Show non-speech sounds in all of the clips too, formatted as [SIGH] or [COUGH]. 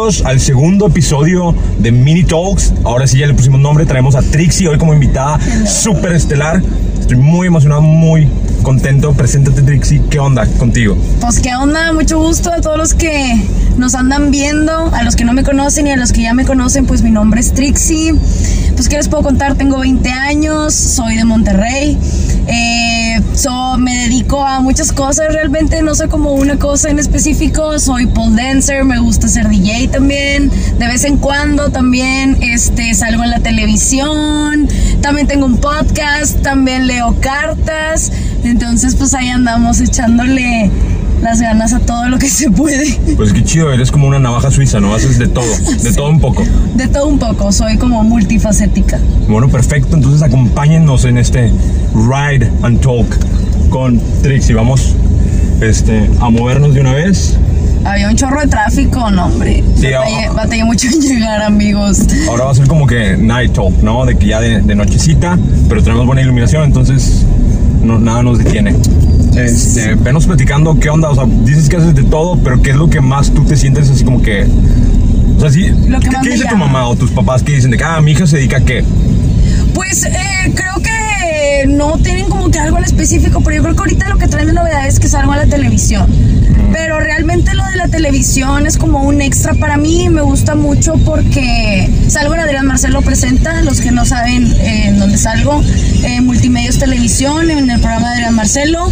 Al segundo episodio de Mini Talks. Ahora sí ya le pusimos nombre, traemos a Trixie hoy como invitada súper estelar. Estoy muy emocionado, muy contento. Preséntate Trixie, ¿qué onda contigo? Pues qué onda, mucho gusto a todos los que nos andan viendo, a los que no me conocen y a los que ya me conocen, pues mi nombre es Trixie. Pues qué les puedo contar, tengo 20 años, soy de Monterrey. Eh, so, me dedico a muchas cosas, realmente no soy como una cosa en específico, soy pole dancer, me gusta ser DJ también, de vez en cuando también este, salgo en la televisión, también tengo un podcast, también leo cartas, entonces pues ahí andamos echándole las ganas a todo lo que se puede. Pues qué chido, eres como una navaja suiza, ¿no? Haces de todo, de todo un poco. De todo un poco, soy como multifacética. Bueno, perfecto, entonces acompáñennos en este Ride and Talk con Trixie. Vamos este, a movernos de una vez. Había un chorro de tráfico, no, hombre. Sí, batallé, ah. batallé mucho en llegar, amigos. Ahora va a ser como que night talk, ¿no? De que ya de, de nochecita, pero tenemos buena iluminación, entonces no, nada nos detiene. Este, venos platicando qué onda, o sea, dices que haces de todo, pero qué es lo que más tú te sientes así como que... O sea, sí, ¿qué, dice tu mamá o tus papás que dicen de que, ah, mi hija se dedica a qué? Pues eh, creo que no tienen como que algo en específico, pero yo creo que ahorita lo que traen de novedad es que salgo a la televisión. Pero realmente lo de la televisión es como un extra para mí, me gusta mucho porque salgo en Adrián Marcelo Presenta, los que no saben eh, en dónde salgo, en Multimedios Televisión, en el programa de Adrián Marcelo.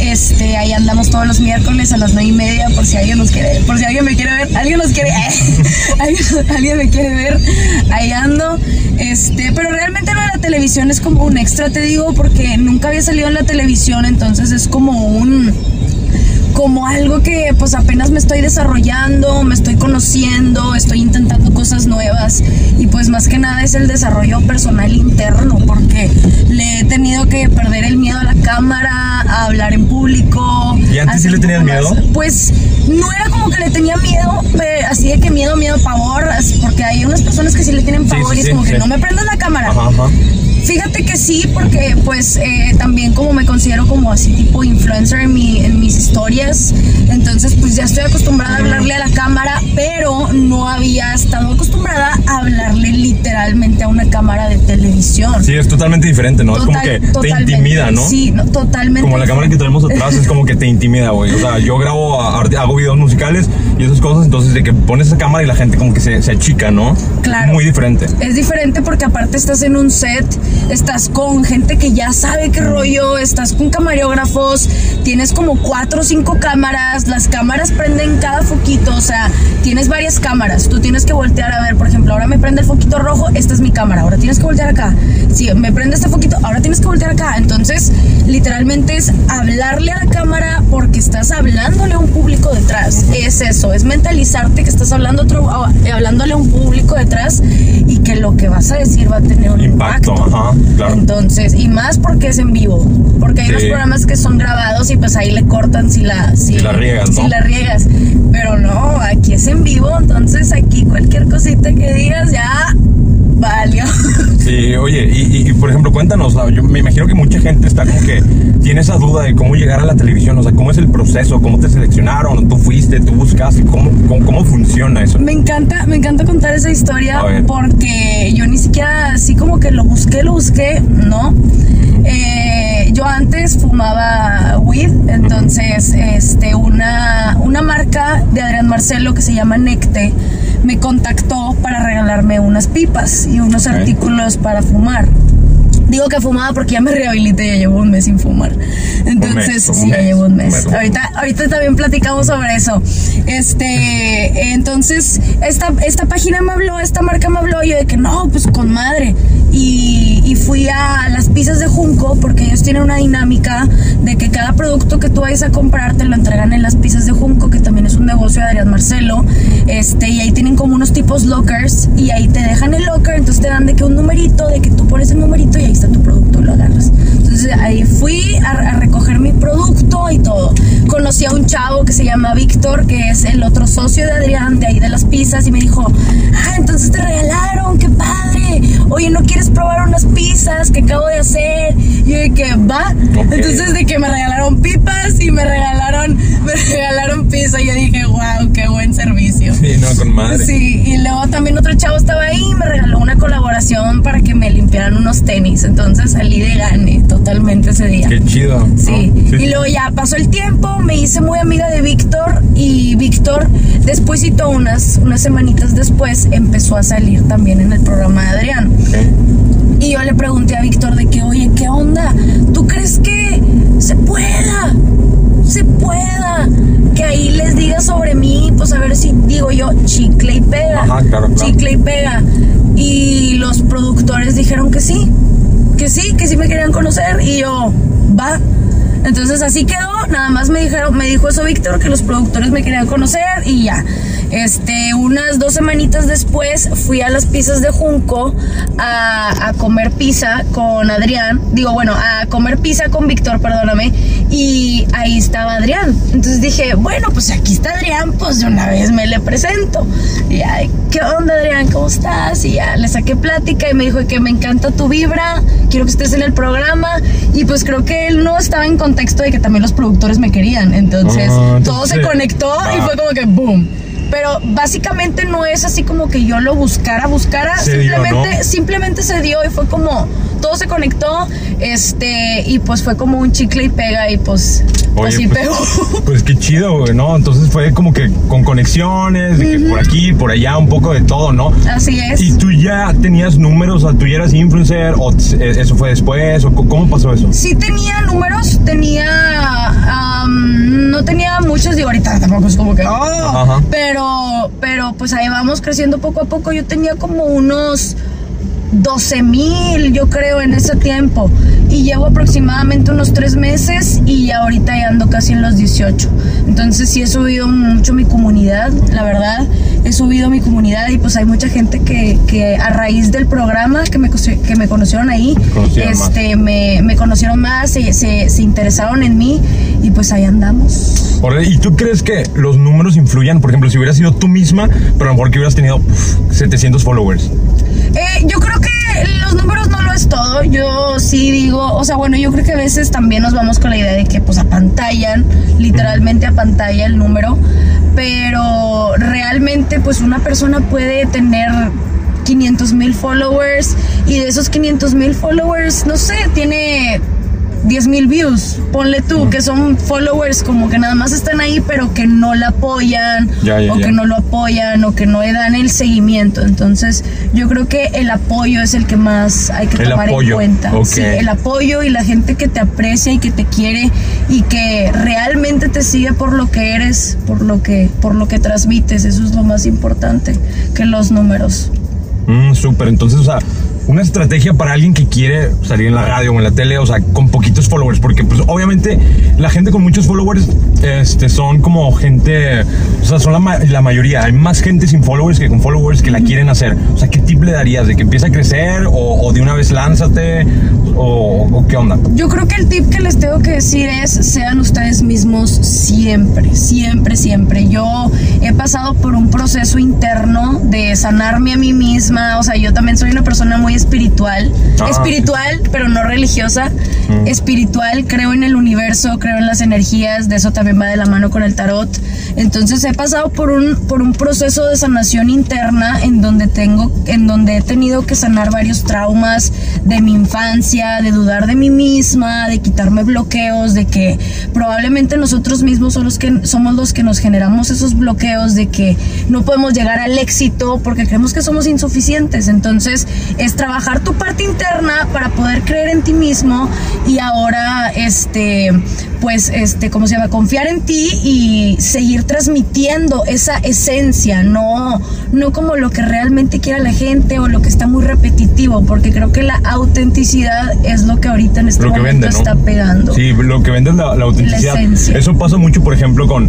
Este, ahí andamos todos los miércoles a las nueve y media por si alguien nos quiere, por si alguien me quiere ver, alguien nos quiere, [LAUGHS] alguien, alguien me quiere ver, ahí ando. Este, pero realmente lo de la televisión es como un extra, te digo, porque nunca había salido en la televisión, entonces es como un como algo que pues apenas me estoy desarrollando, me estoy conociendo, estoy intentando cosas nuevas y pues más que nada es el desarrollo personal interno porque le he tenido que perder el miedo a la cámara, a hablar en público. ¿Y antes sí le tenías miedo? Pues no era como que le tenía miedo, pe- así de que miedo, miedo, pavor, porque hay unas personas que sí le tienen Sí, pavor sí, y es sí, como sí. que no me prendas la cámara. Ajá, ajá. Fíjate que sí, porque pues eh, también como me considero como así tipo influencer en, mi, en mis historias, entonces pues ya estoy acostumbrada a hablarle a la cámara, pero no había estado acostumbrada a hablarle literalmente a una cámara de televisión. Sí, es totalmente diferente, ¿no? es como Total- que te intimida, ¿no? Sí, no, totalmente. Como la cámara que tenemos atrás es como que te intimida, güey. O sea, yo grabo, hago videos musicales y esas cosas, entonces de que pones esa cámara y la gente como que se, se achica, ¿no? Claro. Muy diferente. Es diferente porque aparte estás en un set, estás con gente que ya sabe qué rollo, estás con camarógrafos, tienes como cuatro o cinco cámaras, las cámaras prenden cada foquito, o sea, tienes varias cámaras, tú tienes que voltear a ver, por ejemplo, ahora me prende el foquito rojo, esta es mi cámara, ahora tienes que voltear acá, si me prende este foquito, ahora tienes que voltear acá, entonces literalmente es hablarle a la cámara porque estás hablándole a un público detrás, es eso, es mentalizarte que estás hablando otro, a- hablándole a un público detrás y que lo que vas a decir va a tener un Impacto, impacto. Ajá, claro. Entonces, y más porque es en vivo, porque hay Sí. unos programas que son grabados y pues ahí le cortan si la si, Si la riegas, si ¿no? la riegas. Pero no, aquí es en vivo, entonces aquí cualquier cosita que digas ya valió. [LAUGHS] Sí, oye, y, y- y, por ejemplo, cuéntanos, yo me imagino que mucha gente está como que tiene esa duda de cómo llegar a la televisión, o sea, cómo es el proceso, cómo te seleccionaron, tú fuiste, tú buscaste, cómo, cómo, cómo funciona eso. Me encanta, me encanta contar esa historia porque yo ni siquiera así como que lo busqué, busqué, ¿no? Eh, yo antes fumaba weed, entonces este, una, una marca de Adrián Marcelo que se llama Necte me contactó para regalarme unas pipas y unos artículos para fumar. Digo que fumaba porque ya me rehabilité, ya llevo un mes sin fumar. Entonces, un sí, ya mes, llevo un un mes. mes, un Ahorita, ahorita también platicamos sobre eso. Este, [LAUGHS] entonces, esta, esta página me habló, esta marca me habló, y yo de que no, pues con madre. Y, y fui a las pizzas de Junco porque ellos tienen una dinámica de que cada producto que tú vayas a comprar te lo entregan en las pizzas de Junco, que también es un negocio de Adrián Marcelo. Este, y ahí tienen como unos tipos lockers y ahí te dejan el locker, entonces te dan de que un numerito, de que tú pones el numerito y ahí está tu producto, lo agarras. Entonces ahí fui a, a recoger mi producto y todo. Conocí a un chavo que se llama Víctor, que es el otro socio de Adrián, de ahí de las pizzas, y me dijo, ah, entonces te regalaron, qué padre. Oye, ¿no quieres probar unas pizzas que acabo de hacer? Y yo de que va. Entonces de que me regalaron pipas y me regalaron, [LAUGHS] me regalaron pizza. Y yo dije, wow, qué buen servicio. Sí, no, con madre. Sí, y luego también otro chavo estaba ahí y me regaló una colaboración para que me limpiaran unos tenis. Entonces salí de gane totalmente ese día. Qué chido. ¿no? Sí. y luego ya pasó el tiempo, me hice muy amiga de Víctor y Víctor, despuésito, unas, unas semanitas después, empezó a salir también en el programa de Adrián. Ok. Y yo le pregunté a Víctor de que, oye, ¿qué onda? ¿Tú crees que se pueda? Se pueda. Que ahí les diga sobre mí, pues a ver si digo yo, chicle y pega. Ajá, claro, claro. Chicle y pega. Y los productores dijeron que sí, que sí, que sí me querían conocer. Y yo, va. Entonces así quedó, nada más me dijeron, me dijo eso Víctor, que los productores me querían conocer y ya. Este, unas dos semanitas después fui a las pizzas de Junco a, comer pizza con Adrián, digo bueno, a comer pizza con Víctor, perdóname, y ahí estaba Adrián. Entonces dije, bueno, pues aquí está Adrián, pues de una vez me le presento. Y ay, ¿qué onda Adrián? ¿Cómo estás? Y ya le saqué plática y me dijo que me encanta tu vibra, quiero que estés en el programa. Y pues creo que él no estaba en contexto de que también los productores me querían. Entonces Ah, todo se conectó y ah. fue como que boom. Pero básicamente no es así como que yo lo buscara, buscara, Se dio, simplemente, ¿no? simplemente se dio y fue como, todo se conectó, este, y pues fue como un chicle y pega y pues, pues sí pues, pegó. [LAUGHS] pues qué chido, güey, ¿no? Entonces fue como que con conexiones, de que por aquí, por allá, un poco de todo, ¿no? Así es. ¿Y tú ya tenías números, o sea, tú ya eras influencer, o t- eso fue después, o cómo pasó eso? Sí tenía números, tenía, am, no tenía muchos, digo ahorita tampoco es como que, oh, Ajá. pero, pero pues ahí vamos creciendo poco a poco. Yo tenía como unos 12 mil, yo creo, en ese tiempo. Y llevo aproximadamente unos tres meses y ahorita ya ando casi en los 18. Entonces sí he subido mucho mi comunidad, la verdad. He subido mi comunidad y pues hay mucha gente que, que a raíz del programa que me, que me conocieron ahí, Conocieron este, me, me conocieron más, se, se, se interesaron en mí y pues ahí andamos. ¿Y tú crees que los números influyan? Por ejemplo, si hubieras sido tú misma, pero a lo mejor que hubieras tenido uf, 700 followers. Eh, yo creo que los números no lo es todo. Yo sí digo, o sea, bueno, yo creo que a veces también nos vamos con la idea de que pues apantallan, literalmente apantalla el número, pero realmente pues una persona puede tener 500 mil followers y de esos 500 mil followers, no sé, tiene 10 mil views, ponle tú, que son followers como que nada más están ahí, pero que no la apoyan, Ya, ya, o ya. que no lo apoyan, o que no le dan el seguimiento. Entonces, yo creo que el apoyo es el que más hay que El tomar apoyo, en cuenta. ok. Sí, el apoyo y la gente que te aprecia y que te quiere y que realmente te sigue por lo que eres, por lo que, por lo que transmites. Eso es lo más importante que los números. Mm, súper, entonces, o sea, una estrategia para alguien que quiere salir en la radio o en la tele, o sea, con poquitos followers, porque pues obviamente la gente con muchos followers este, son como gente, o sea, son la, la mayoría, hay más gente sin followers que con followers que la quieren hacer. O sea, ¿qué tip le darías? ¿De que empiece a crecer o, o de una vez lánzate o, o qué onda? Yo creo que el tip que les tengo que decir es sean ustedes mismos siempre, siempre, siempre. Yo he pasado por un proceso interno de sanarme a mí misma, o sea, yo también soy una persona muy espiritual, Ah, espiritual, pero no religiosa, espiritual, creo en el universo, creo en las energías, de eso también va de la mano con el tarot. Entonces he pasado por un por un proceso de sanación interna en donde tengo en donde he tenido que sanar varios traumas de mi infancia, de dudar de mí misma, de quitarme bloqueos, de que probablemente nosotros mismos son los que somos los que nos generamos esos bloqueos de que no podemos llegar al éxito porque creemos que somos insuficientes. Entonces, es trabajar tu parte interna para poder creer en ti mismo y ahora este pues este cómo se llama confiar en ti y seguir transmitiendo esa esencia no no como lo que realmente quiere la gente o lo que está muy repetitivo porque creo que la autenticidad es lo que ahorita en este lo momento vende, ¿no? está pegando Sí, lo que vende es la, la autenticidad. La esencia. Eso pasa mucho, por ejemplo, con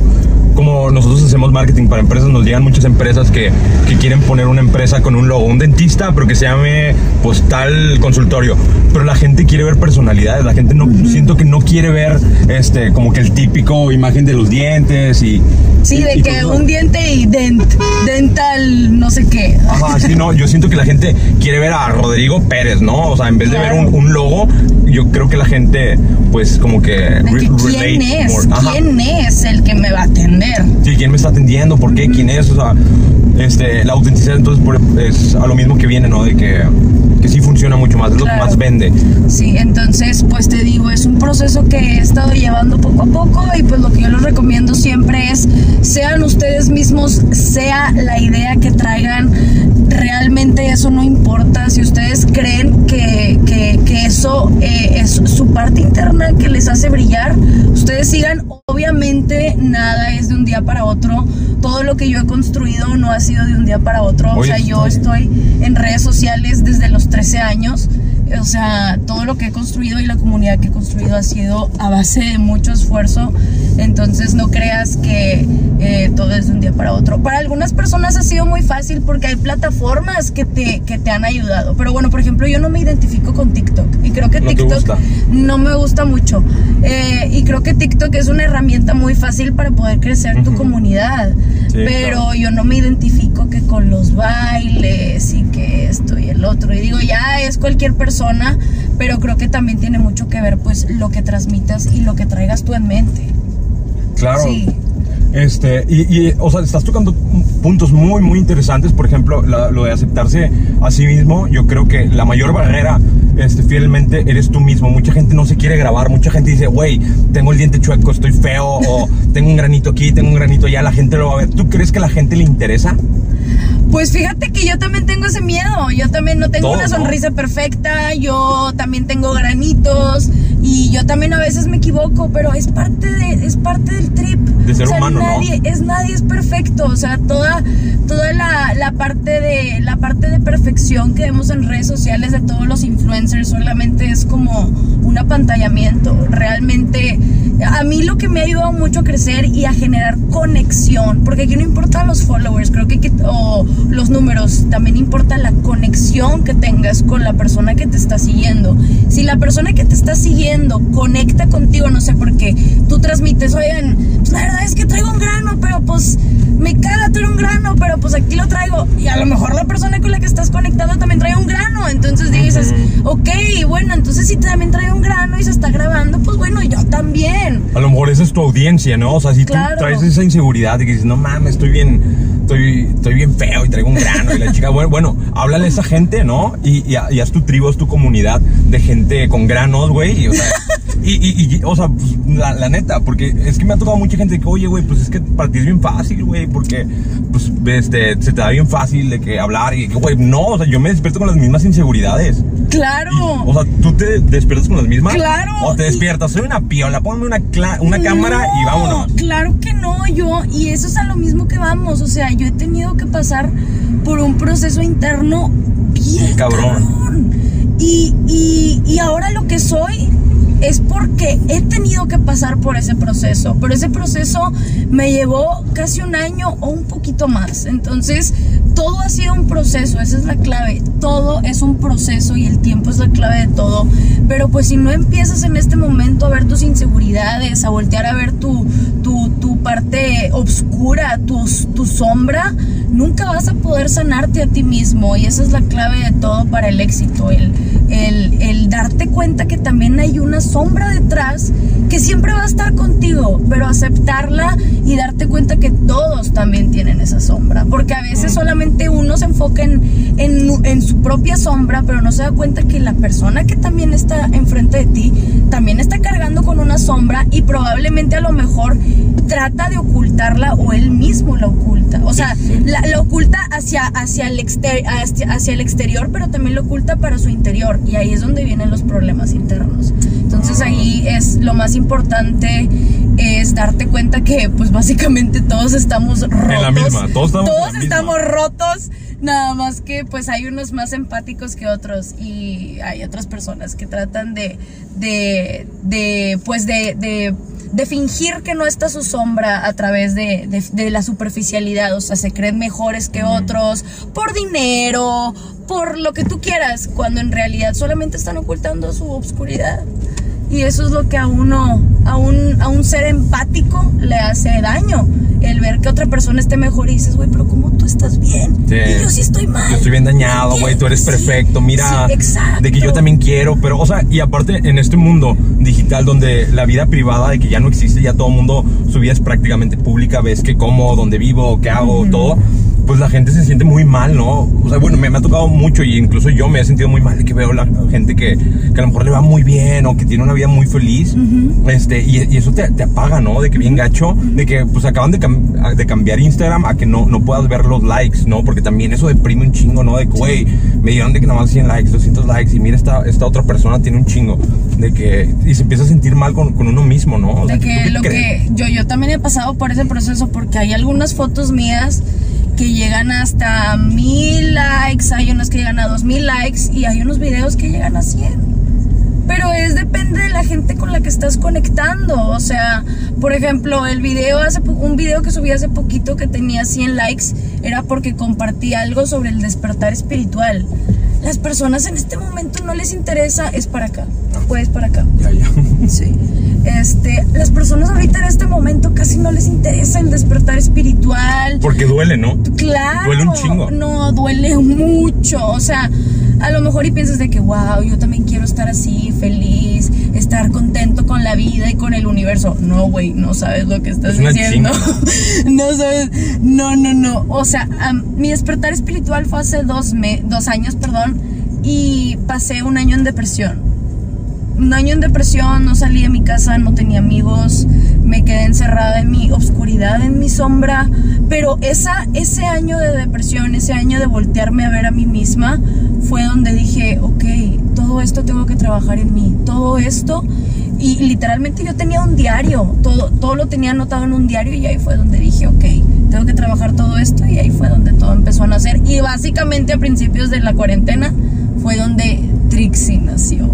como nosotros hacemos marketing para empresas, nos llegan muchas empresas que, que quieren poner una empresa con un logo, un dentista, pero que se llame pues tal consultorio. Pero la gente quiere ver personalidades, la gente no siento que no quiere ver este como que el típico imagen de los dientes y Sí, y- de y que pues, no. un diente y dent, dental, no sé qué. Ajá, sí, no, yo siento que la gente quiere ver a Rodrigo Pérez, ¿no? O sea, en vez de ver un, un logo, yo creo que la gente, pues, como que... Que ¿Quién es? more. Ajá. ¿Quién es el que me va a atender? Sí, ¿quién me está atendiendo? ¿Por qué? ¿Quién es? O sea, este, la autenticidad entonces por- es a lo mismo que viene, ¿no? De que, que sí funciona mucho más, es lo que más vende. Sí, entonces, pues te digo, es un proceso que he estado llevando poco a poco y pues lo que yo les recomiendo siempre es sean ustedes mismos, sea la idea que traigan, realmente eso no importa. Si ustedes creen que, que- que eso eh, es su parte interna que les hace brillar, ustedes sigan. Obviamente nada es de un día para otro. Todo lo que yo he construido no ha sido de un día para otro. O Oye, sea, yo estoy- estoy en redes sociales desde los 13 años. O sea, todo lo que he construido y la comunidad que he construido ha sido a base de mucho esfuerzo. Entonces no creas que eh, todo es de un día para otro. Para algunas personas ha sido muy fácil porque hay plataformas que te, que te han ayudado. Pero bueno, por ejemplo, yo no me identifico con TikTok. Y creo que ¿No TikTok no me gusta mucho. Eh, y creo que TikTok es una herramienta muy fácil para poder crecer tu Ujú. comunidad. Sí, pero claro. yo no me identifico que con los bailes y que esto y el otro. Y digo, ya es cualquier persona, pero creo que también tiene mucho que ver pues lo que transmitas y lo que traigas tú en mente. Claro. Sí. Este, y, y, o sea, estás tocando puntos muy, muy interesantes. Por ejemplo, la- lo de aceptarse a sí mismo. Yo creo que la mayor barrera, este, fielmente, eres tú mismo. Mucha gente no se quiere grabar. Mucha gente dice, güey, tengo el diente chueco, estoy feo, o tengo un granito aquí, tengo un granito allá. La gente lo va a ver. ¿Tú crees que a la gente le interesa? Pues fíjate que yo también tengo ese miedo. Yo también no tengo Todo, una ¿no? sonrisa perfecta. Yo también tengo granitos. Y yo también a veces me equivoco, pero es parte de, es parte del trip. De ser O sea, humano, ¿no? nadie, es nadie es perfecto. O sea, toda, toda la, la parte de la parte de perfección que vemos en redes sociales de todos los influencers solamente es como un apantallamiento. Realmente, a mí lo que me ha ayudado mucho a crecer y a generar conexión, porque aquí no importan los followers, creo que- o los números, también importa la conexión que tengas con la persona que te está siguiendo. Si la persona que te está siguiendo conecta contigo, no sé por qué, tú transmites, oigan, pues la verdad es que traigo un grano, pero pues me caga tener un grano, pero pues aquí lo traigo. Y a lo mejor la persona con la que estás conectando también trae un grano. Entonces dices, ok, bueno, entonces si también trae un grano y se está grabando, pues bueno, yo también. A lo mejor esa es tu audiencia, ¿no? O sea, si Claro. tú traes esa inseguridad de que dices, no mames, estoy bien, estoy, estoy bien feo y traigo un grano y la chica, bueno, bueno, háblale a esa gente, ¿no? Y, y, y haz tu tribu, haz tu comunidad de gente con granos, güey. y, O sea, y, y, y, o sea, pues, la, la neta, porque es que me ha tocado mucha gente que, oye, güey, pues es que para ti es bien fácil, güey, porque, pues, este, se te da bien fácil de que hablar y que, güey, no, o sea, yo me despierto con las mismas inseguridades. Claro. Y, o sea, ¿tú te despiertas con las mismas? Claro. O te despiertas, soy una piola, ponme una, una cámara y No, vámonos. Claro que no, yo, y eso es a lo mismo que vamos. O sea, yo he tenido que pasar por un proceso interno bien Cabrón. cabrón. Y, y, y ahora lo que soy es porque he tenido que pasar por ese proceso. Pero ese proceso me llevó casi un año o un poquito más. Entonces, todo ha sido un proceso, esa es la clave. Todo es un proceso y el tiempo es la clave de todo. Pero pues si no empiezas en este momento a ver tus inseguridades, a voltear a ver tu, tu, tu parte oscura, tu, tu sombra, nunca vas a poder sanarte a ti mismo. Y esa es la clave de todo para el éxito. El, el, el darte cuenta que también hay una sombra detrás que siempre va a estar contigo, pero aceptarla y darte cuenta que todos también tienen esa sombra. Porque a veces solamente uno se enfoca en, en, en su propia sombra, pero no se da cuenta que la persona que también está enfrente de ti también está cargando con una sombra y probablemente a lo mejor trata de ocultarla o él mismo la oculta. O sea, la, la oculta hacia, hacia, el exter- hacia, hacia el exterior, pero también lo oculta para su interior. Y ahí es donde vienen los problemas internos. Entonces ahí es lo más importante es darte cuenta que pues básicamente todos estamos rotos. En la misma, todos estamos Todos misma. estamos rotos, nada más que pues hay unos más empáticos que otros y hay otras personas que tratan de, de, de pues de, de, de fingir que no está su sombra a través de, de, de la superficialidad, o sea, se creen mejores que otros por dinero, por lo que tú quieras, cuando en realidad solamente están ocultando su obscuridad. Y eso es lo que a uno, a un, a un ser empático le hace daño. El ver que otra persona esté mejor y dices, güey, pero ¿cómo tú estás bien? Sí. Y yo sí estoy mal. Yo estoy bien dañado, güey, tú eres Sí, perfecto, mira, sí, exacto. de que yo también quiero, pero, o sea, y aparte en este mundo digital donde la vida privada de que ya no existe, ya todo el mundo, su vida es prácticamente pública, ves que como, dónde vivo, qué hago, todo, pues la gente se siente muy mal, ¿no? O sea, bueno, me, me ha tocado mucho y incluso yo me he sentido muy mal de que veo la gente que, que a lo mejor le va muy bien o que tiene una vida muy feliz, este, y, y eso te, te apaga, ¿no? De que bien gacho, de que pues acaban de, cam- de cambiar Instagram a que no, no puedas ver los likes, ¿no? Porque también eso deprime un chingo, ¿no? De que, güey, me dieron de que nada más 100 likes, 200 likes y mira esta, esta otra persona tiene un chingo, de que, y se empieza a sentir mal con, con uno mismo, ¿no? O sea, de ¿tú que qué lo crees? que yo yo también he pasado por ese proceso porque hay algunas fotos mías que llegan hasta mil likes, hay unas que llegan a dos mil likes y hay unos videos que llegan a 100. Pero es depende de la gente con la que estás conectando. O sea, por ejemplo, el video hace un video que subí hace poquito que tenía 100 likes era porque compartí algo sobre el despertar espiritual. Las personas en este momento no les interesa, es para acá. Puedes para acá. Ya, ya. [LAUGHS] Sí. Este, las personas ahorita en este momento casi no les interesa el despertar espiritual. Porque duele, ¿no? Claro. Duele un chingo. No, duele mucho. O sea, a lo mejor y piensas de que, wow, yo también quiero estar así, la vida y con el universo. No, güey, no sabes lo que estás Es diciendo. [LAUGHS] no sabes. No, no, no. O sea, mi despertar espiritual fue hace dos, me- dos años, perdón, y pasé un año en depresión un año en depresión, no salí de mi casa, no tenía amigos, me quedé encerrada en mi obscuridad, en mi sombra, pero esa, ese año de depresión, ese año de voltearme a ver a mí misma, fue donde dije, ok, todo esto tengo que trabajar en mí, todo esto, y literalmente yo tenía un diario, todo, todo lo tenía anotado en un diario y ahí fue donde dije, ok, tengo que trabajar todo esto y ahí fue donde todo empezó a nacer. Y básicamente a principios de la cuarentena fue donde Trixie nació.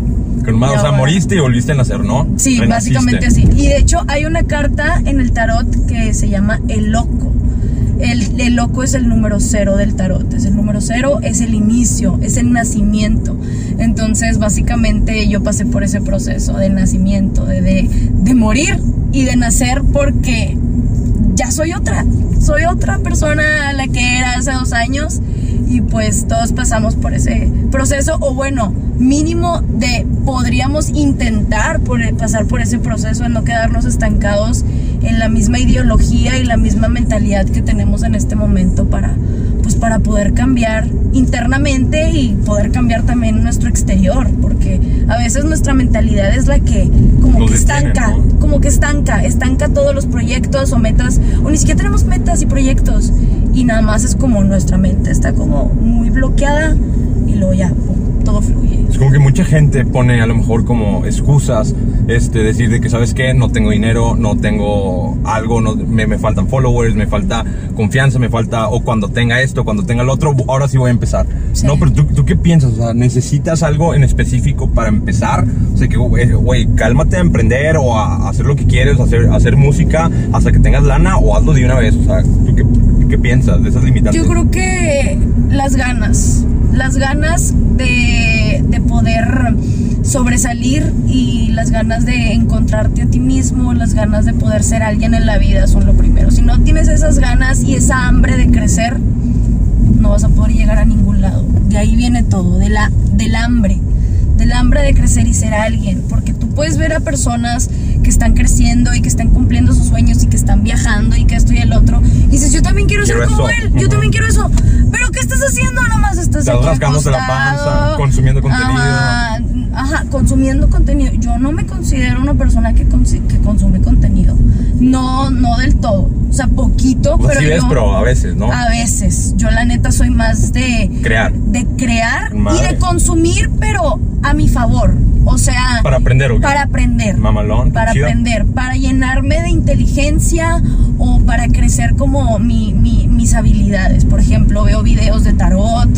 O sea, moriste y volviste a nacer, ¿no? Sí, Renaciste. básicamente así. Y de hecho hay una carta en el tarot que se llama el loco. El, el loco es el número cero del tarot. Es el número cero, es el inicio, es el nacimiento. Entonces, básicamente yo pasé por ese proceso de nacimiento, de, de, de morir y de nacer porque ya soy otra. Soy otra persona a la que era hace dos años y pues todos pasamos por ese proceso o bueno, mínimo de podríamos intentar por, pasar por ese proceso de no quedarnos estancados en la misma ideología y la misma mentalidad que tenemos en este momento para pues para poder cambiar internamente y poder cambiar también nuestro exterior, porque a veces nuestra mentalidad es la que como Nos que detiene, estanca, ¿no? como que estanca, estanca todos los proyectos o metas, o ni siquiera tenemos metas y proyectos, y nada más es como nuestra mente está como muy bloqueada y luego ya, pum, todo fluye. Es como que mucha gente pone a lo mejor como excusas, este, decir de que, ¿sabes qué? No tengo dinero, no tengo algo, no, me, me faltan followers, me falta confianza, me falta, o cuando tenga esto, cuando tenga lo otro, ahora sí voy a empezar. Sí. No, pero ¿tú, ¿tú qué piensas? O sea, ¿necesitas algo en específico para empezar? O sea, que, güey, güey, cálmate a emprender o a hacer lo que quieres, hacer, hacer música hasta que tengas lana o hazlo de una vez. O sea, ¿tú qué, qué piensas de esas limitantes? Yo creo que las ganas, las ganas de, de poder sobresalir y las ganas de encontrarte a ti mismo, las ganas de poder ser alguien en la vida son lo primero. Si no tienes esas ganas y esa hambre de crecer, no vas a poder llegar a ningún lado. De ahí viene todo, de la, del hambre, del hambre de crecer y ser alguien, porque tú puedes ver a personas que están creciendo y que están cumpliendo sus sueños y que están viajando y que esto y el otro, y dices, yo también quiero, Quiero ser como eso. él, yo Ujú. también quiero eso, pero ¿qué estás haciendo? Nomás estás Estás aquí rascándote la panza, consumiendo contenido. Ajá, ajá, consumiendo contenido. Yo no me considero una persona que, que consume contenido. No, no del todo. Sea, poquito, Pues pero sí ves, pero a veces, ¿no? a veces. Yo la neta soy más de Crear. de crear y de consumir, pero a mi favor. O sea, Para aprender, ¿o qué? para aprender. Mamalón, Para chido. aprender, para llenarme de inteligencia o para crecer como mi- mi- mis habilidades. Por ejemplo, veo videos de tarot,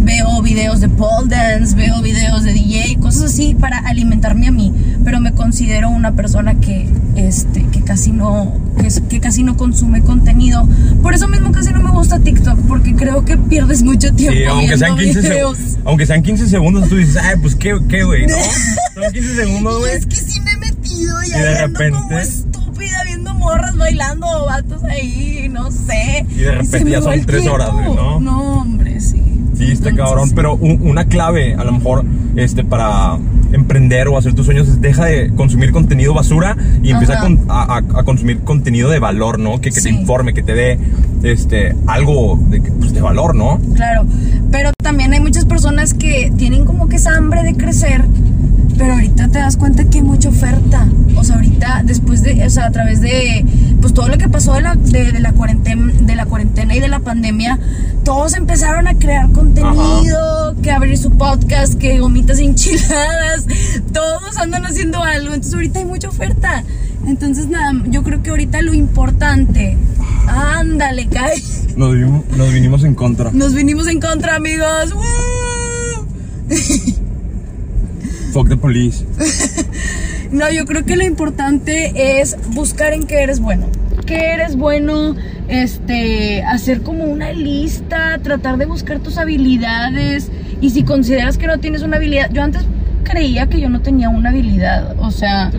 veo videos de pole dance, veo videos de DJ, cosas así para alimentarme a mí. Pero me considero una persona que, este, que casi no, que, que casi no consume contenido. Por eso mismo casi no me gusta TikTok, porque creo que pierdes mucho tiempo. Sí, aunque sean, viendo 15 videos. seg- aunque sean 15 segundos, tú dices, ay, pues qué, qué, güey, ¿no? [LAUGHS] Son 15 segundos, Y güey. es que sí me he metido ya Y de repente- como estúpida, viendo morras bailando o vatos ahí, no sé. Y de repente ya son tres horas, güey. ¿no? No, hombre, sí. Entonces, cabrón, pero un- una clave a lo mejor este, para emprender o hacer tus sueños es deja de consumir contenido basura y empieza a, Ajá. con- a- a- a consumir contenido de valor, ¿no? Que, que te informe, que te dé este, algo de, pues, de valor, ¿no? Claro, pero también hay muchas personas que tienen como que esa hambre de crecer, pero ahorita te das cuenta que hay mucha oferta. O sea, ahorita después de, o sea, a través de, pues todo lo que pasó de la, de, de la cuarentena, de la cuarentena y de la pandemia, todos empezaron a crear contenido, que abrir su podcast, que gomitas enchiladas, [LAUGHS] todos andan haciendo algo. Entonces ahorita hay mucha oferta. Entonces nada, yo creo que ahorita lo importante, ándale, cae. Nos, vinimos- nos vinimos en contra. Nos vinimos en contra, amigos. ¡Woo! [LAUGHS] Fuck the police. [LAUGHS] No, yo creo que lo importante es buscar en qué eres bueno. ¿Qué eres bueno? Este, hacer como una lista, tratar de buscar tus habilidades. Y si consideras que no tienes una habilidad, yo antes creía que yo no tenía una habilidad. O sea,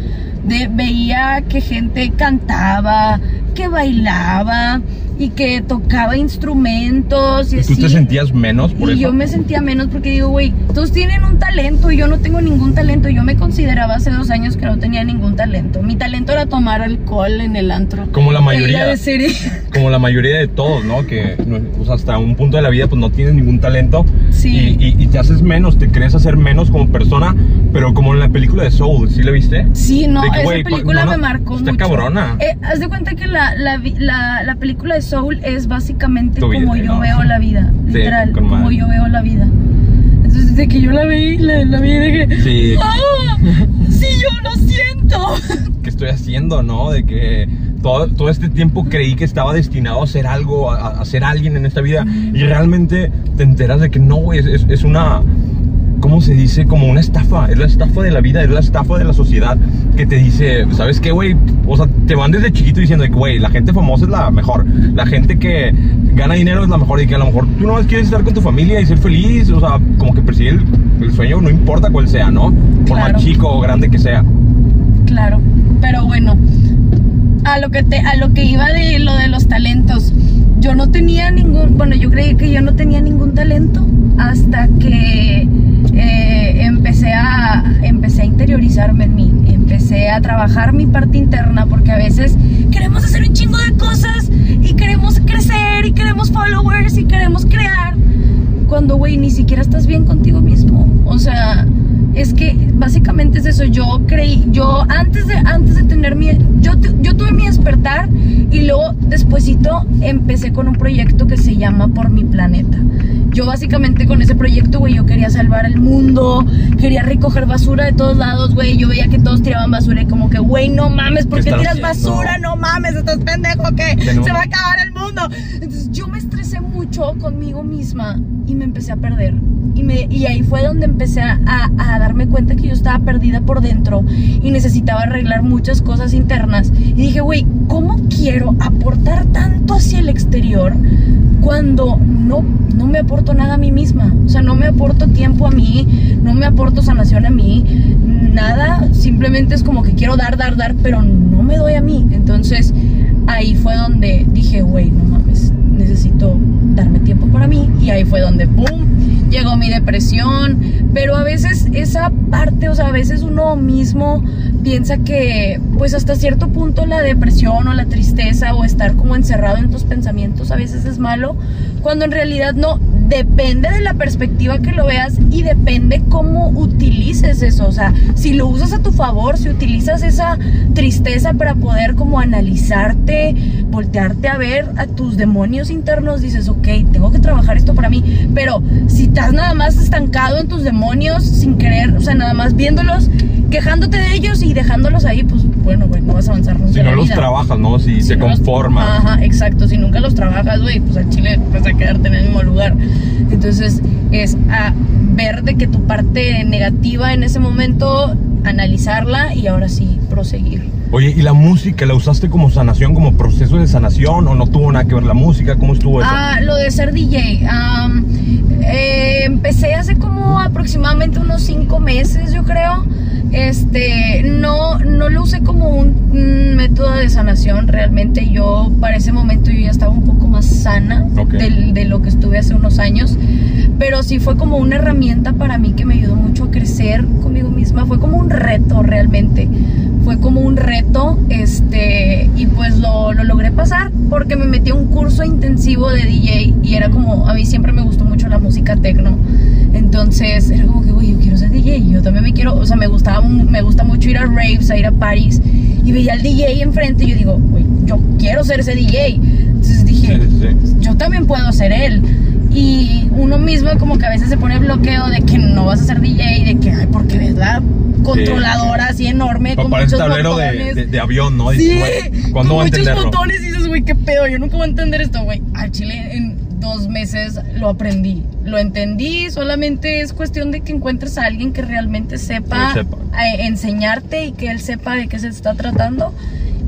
veía que gente cantaba, que bailaba y que tocaba instrumentos. Y ¿Y tú te así. sentías menos por y eso? yo me sentía menos porque digo, güey, todos tienen un talento y yo no tengo ningún talento. Yo me consideraba hace dos años que no tenía ningún talento. Mi talento era tomar alcohol en el antro. Como la mayoría. De serie. Como la mayoría de todos, ¿no? Que o sea, hasta un punto de la vida pues no tienes ningún talento Sí. y, y- y te haces menos, te crees hacer menos como persona, pero como en la película de Soul, ¿sí la viste? Sí, no, De que, esa película no, me marcó está mucho. cabrona. Eh, haz de cuenta que la, la, la, la película de Soul es básicamente vida, como yo ¿no? veo la vida. Literal, como yo veo la vida. Entonces, desde que yo la vi, la, la vi, dije, Sí. ¡Ah! ¡Sí, yo lo siento! [LAUGHS] ¿Qué estoy haciendo, no? De que todo, todo este tiempo creí que estaba destinado a ser algo, a, a ser alguien en esta vida y realmente te enteras de que no, güey, es, es- es una... ¿Cómo se dice? Como una estafa. Es la estafa de la vida, es la estafa de la sociedad que te dice, ¿sabes qué, güey? O sea, te van desde chiquito diciendo que, güey, la gente famosa es la mejor. La gente que gana dinero es la mejor y que a lo mejor tú no quieres estar con tu familia y ser feliz. O sea, como que persigue el, el sueño, no importa cuál sea, ¿no? Por Claro. más chico o grande que sea. Claro, pero bueno, a lo que te, a lo que iba de lo de los talentos, yo no tenía ningún, bueno, yo creí que yo no tenía ningún talento hasta que eh, empecé a empecé a interiorizarme en mí, empecé a trabajar mi parte interna porque a veces queremos hacer un chingo de cosas y queremos crecer y queremos followers y queremos crear cuando, güey, ni siquiera estás bien contigo mismo. O sea, es que básicamente es eso. Yo creí, yo antes de, antes de tener mi, yo, yo tuve mi despertar y luego despuesito empecé con un proyecto que se llama Por mi planeta. Yo básicamente con ese proyecto, güey, yo quería salvar el mundo, quería recoger basura de todos lados, güey. Yo veía que todos tiraban basura y como que, güey, no mames, ¿por ¿Qué tiras haciendo? basura? No mames, estás pendejo, que se va a acabar el mundo. Entonces yo me estresé mucho conmigo misma y me empecé a perder. Y, me, y ahí fue donde empecé a, a darme cuenta que yo estaba perdida por dentro y necesitaba arreglar muchas cosas internas. Y dije, güey, ¿cómo quiero aportar tanto hacia el exterior cuando no, no me aporto nada a mí misma? O sea, no me aporto tiempo a mí, no me aporto sanación a mí, nada. Simplemente es como que quiero dar, dar, dar, pero no me doy a mí. Entonces ahí fue donde dije, güey, no mames, necesito darme tiempo para mí. Y ahí fue donde, ¡pum!, llegó mi depresión. Pero a veces esa parte, o sea, a veces uno mismo piensa que, pues hasta cierto punto la depresión o la tristeza o estar como encerrado en tus pensamientos a veces es malo, cuando en realidad no. Depende de la perspectiva que lo veas y depende cómo utilices eso. O sea, si lo usas a tu favor, si utilizas esa tristeza para poder como analizarte, voltearte a ver a tus demonios internos, dices, ok, tengo que trabajar esto para mí. Pero si estás nada más estancado en tus demonios, sin querer, o sea, nada más viéndolos, quejándote de ellos y dejándolos ahí, pues bueno, güey, no vas a avanzar nunca Si no los trabajas, ¿no? Si, Si se los- conformas. Ajá, exacto. Si nunca los trabajas, güey, pues al chile vas a quedarte en el mismo lugar. Entonces, es a ver de que tu parte negativa en ese momento, analizarla y ahora sí proseguir. Oye, ¿y la música la usaste como sanación, como proceso de sanación o no tuvo nada que ver la música? ¿Cómo estuvo eso? Ah, lo de ser DJ. am, eh, empecé hace como aproximadamente unos cinco meses, yo creo. Este, no, no lo usé como un método de sanación. Realmente yo, para ese momento, yo ya estaba un poco más sana Ok. del- de lo que estuve hace unos años. Pero sí fue como una herramienta para mí que me ayudó mucho a crecer conmigo misma. Fue como un reto realmente. Fue como un reto, este, y pues lo, lo logré pasar porque me metí a un curso intensivo de DJ y era como, a mí siempre me gustó mucho la música techno. Entonces era como que, güey, yo quiero ser DJ. Yo también me quiero, o sea, me gustaba, me gusta mucho ir a raves, a ir a parties. Y veía al DJ enfrente y yo digo, güey, yo quiero ser ese DJ. Entonces dije, sí, sí. yo también puedo ser él. Y uno mismo como que a veces se pone bloqueo de que no vas a ser DJ, de que, ay, porque ves la controladora así enorme con parece muchos tablero de, de- de avión, ¿no? Sí, Dices, güey, ¿Cuándo con voy a muchos entenderlo? botones y dices, güey, qué pedo, yo nunca voy a entender esto, güey. Al chile en dos meses lo aprendí, lo entendí, solamente es cuestión de que encuentres a alguien que realmente sepa, sepa. enseñarte y que él sepa de qué se está tratando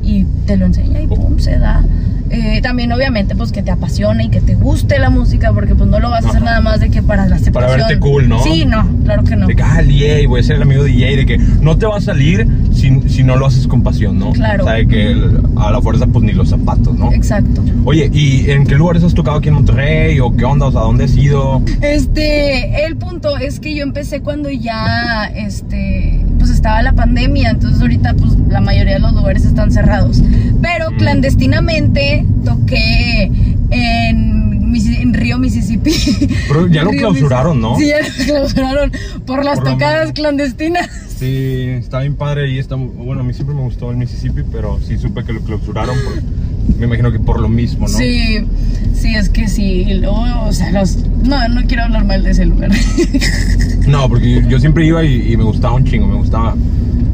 y te lo enseña y pum, se da. Eh, también obviamente pues que te apasione y que te guste la música porque pues no lo vas a hacer Ajá. nada más de que para la aceptación. verte cool, ¿no? Sí, no, claro que no. De que, ah, el DJ, voy a ser el amigo DJ, de que no te va a salir si, si no lo haces con pasión, ¿no? Claro. O sea, de que el- a la fuerza, pues ni los zapatos, ¿no? Exacto. Oye, ¿y en qué lugares has tocado aquí en Monterrey? ¿O qué onda? O sea, ¿dónde has ido? Este, el punto es que yo empecé cuando ya, este, pues estaba la pandemia, entonces ahorita pues la mayoría de los lugares están cerrados. Pero clandestinamente toqué en, en Río, Mississippi. Pero ya lo Río, clausuraron, ¿no? Sí, ya lo clausuraron por las Por tocadas clandestinas. Sí, está bien padre y está, bueno, a mí siempre me gustó el Mississippi, pero sí supe que lo clausuraron, por- me imagino que por lo mismo, ¿no? Sí, sí, es que sí. Y luego, o sea, los, no, no quiero hablar mal de ese lugar. [LAUGHS] No, porque yo, [LAUGHS] siempre iba y, y me gustaba un chingo, me gustaba,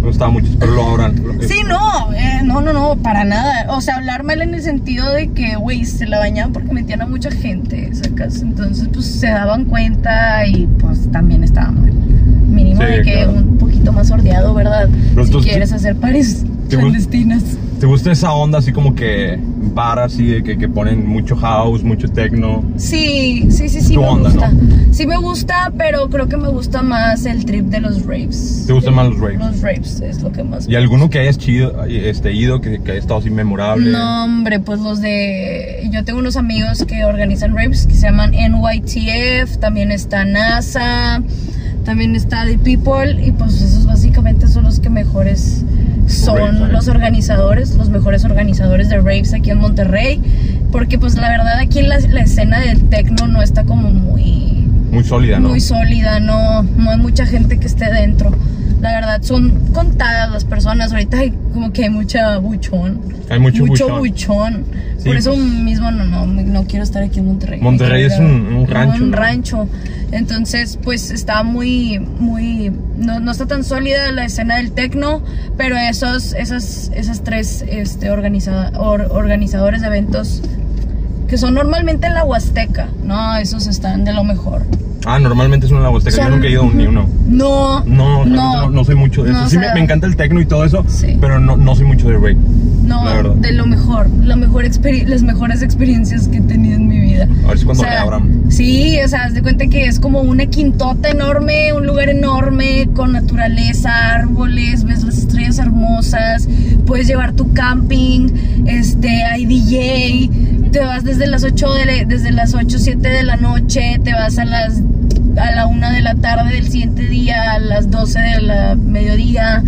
me gustaba mucho, pero lo ahora. Sí, no, eh, no, no, no, para nada. O sea, hablar mal en el sentido de que, güey, se la bañaban porque metían a mucha gente, sacas. Entonces, pues se daban cuenta y pues también estaba mal. Mínimo Sí, de que claro. un poquito más sordeado, ¿verdad? Pero si quieres hacer pares ¿te clandestinas. ¿Te gusta esa onda así como que bar así de que, que ponen mucho house, mucho techno? Sí, sí, sí, sí, Tu me onda, gusta. ¿no? Sí me gusta, pero creo que me gusta más el trip de los raves. ¿Te gustan más los raves? Los raves es lo que más ¿Y alguno que hayas chido, este, ido, que, que haya estado así memorable? No, hombre, pues los de. Yo tengo unos amigos que organizan raves que se llaman NYTF, también está NASA, también está The People, y pues esos básicamente son los que mejores son los organizadores, los mejores organizadores de raves aquí en Monterrey, porque pues la verdad aquí la, la escena del techno no está como muy Muy sólida, ¿no? muy sólida, no, no hay mucha gente que esté dentro. La verdad, son contadas las personas. Ahorita hay como que hay mucha buchón. Hay mucho buchón. buchón. Sí, Por eso pues. mismo no, no, no quiero estar aquí en Monterrey. Monterrey es un- un rancho, Un ¿no? rancho. Entonces, pues está muy, muy, no, no está tan sólida la escena del tecno, pero esos, esas, esas tres este, organiza- or- organizadores de eventos que son normalmente en la Huasteca, no, esos están de lo mejor. Ah, normalmente es una Huasteca, yo Son- nunca he ido ni uno. No, No, realmente no, no soy mucho de eso. No, sí, o me, sea, me encanta el techno y todo eso, Sí. pero no, no soy mucho de rave. No, de lo mejor, la mejor las mejores experiencias que he tenido en mi vida. A ver si cuando reabran. Sí, o sea, haz de cuenta que es como una quintota enorme, un lugar enorme con naturaleza, árboles, ves las estrellas hermosas, puedes llevar tu camping, este, hay DJ, te vas desde las 8 de la- desde las 8 7 de la noche, te vas a las a la 1 de la tarde del siguiente día, a las 12 de la mediodía.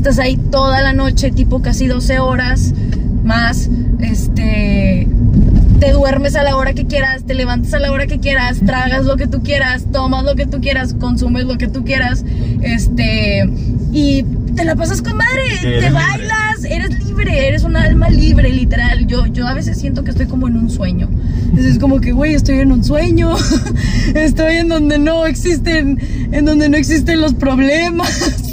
Estás ahí toda la noche, tipo casi 12 horas más, este te duermes a la hora que quieras, te levantas a la hora que quieras, tragas lo que tú quieras, tomas lo que tú quieras, consumes lo que tú quieras, este, y te la pasas con madre, te libre. bailas, eres libre, eres un alma libre, literal. Yo, yo a veces siento que estoy como en un sueño. Entonces es como que, güey, estoy en un sueño, [LAUGHS] estoy en donde no existen, en donde no existen los problemas.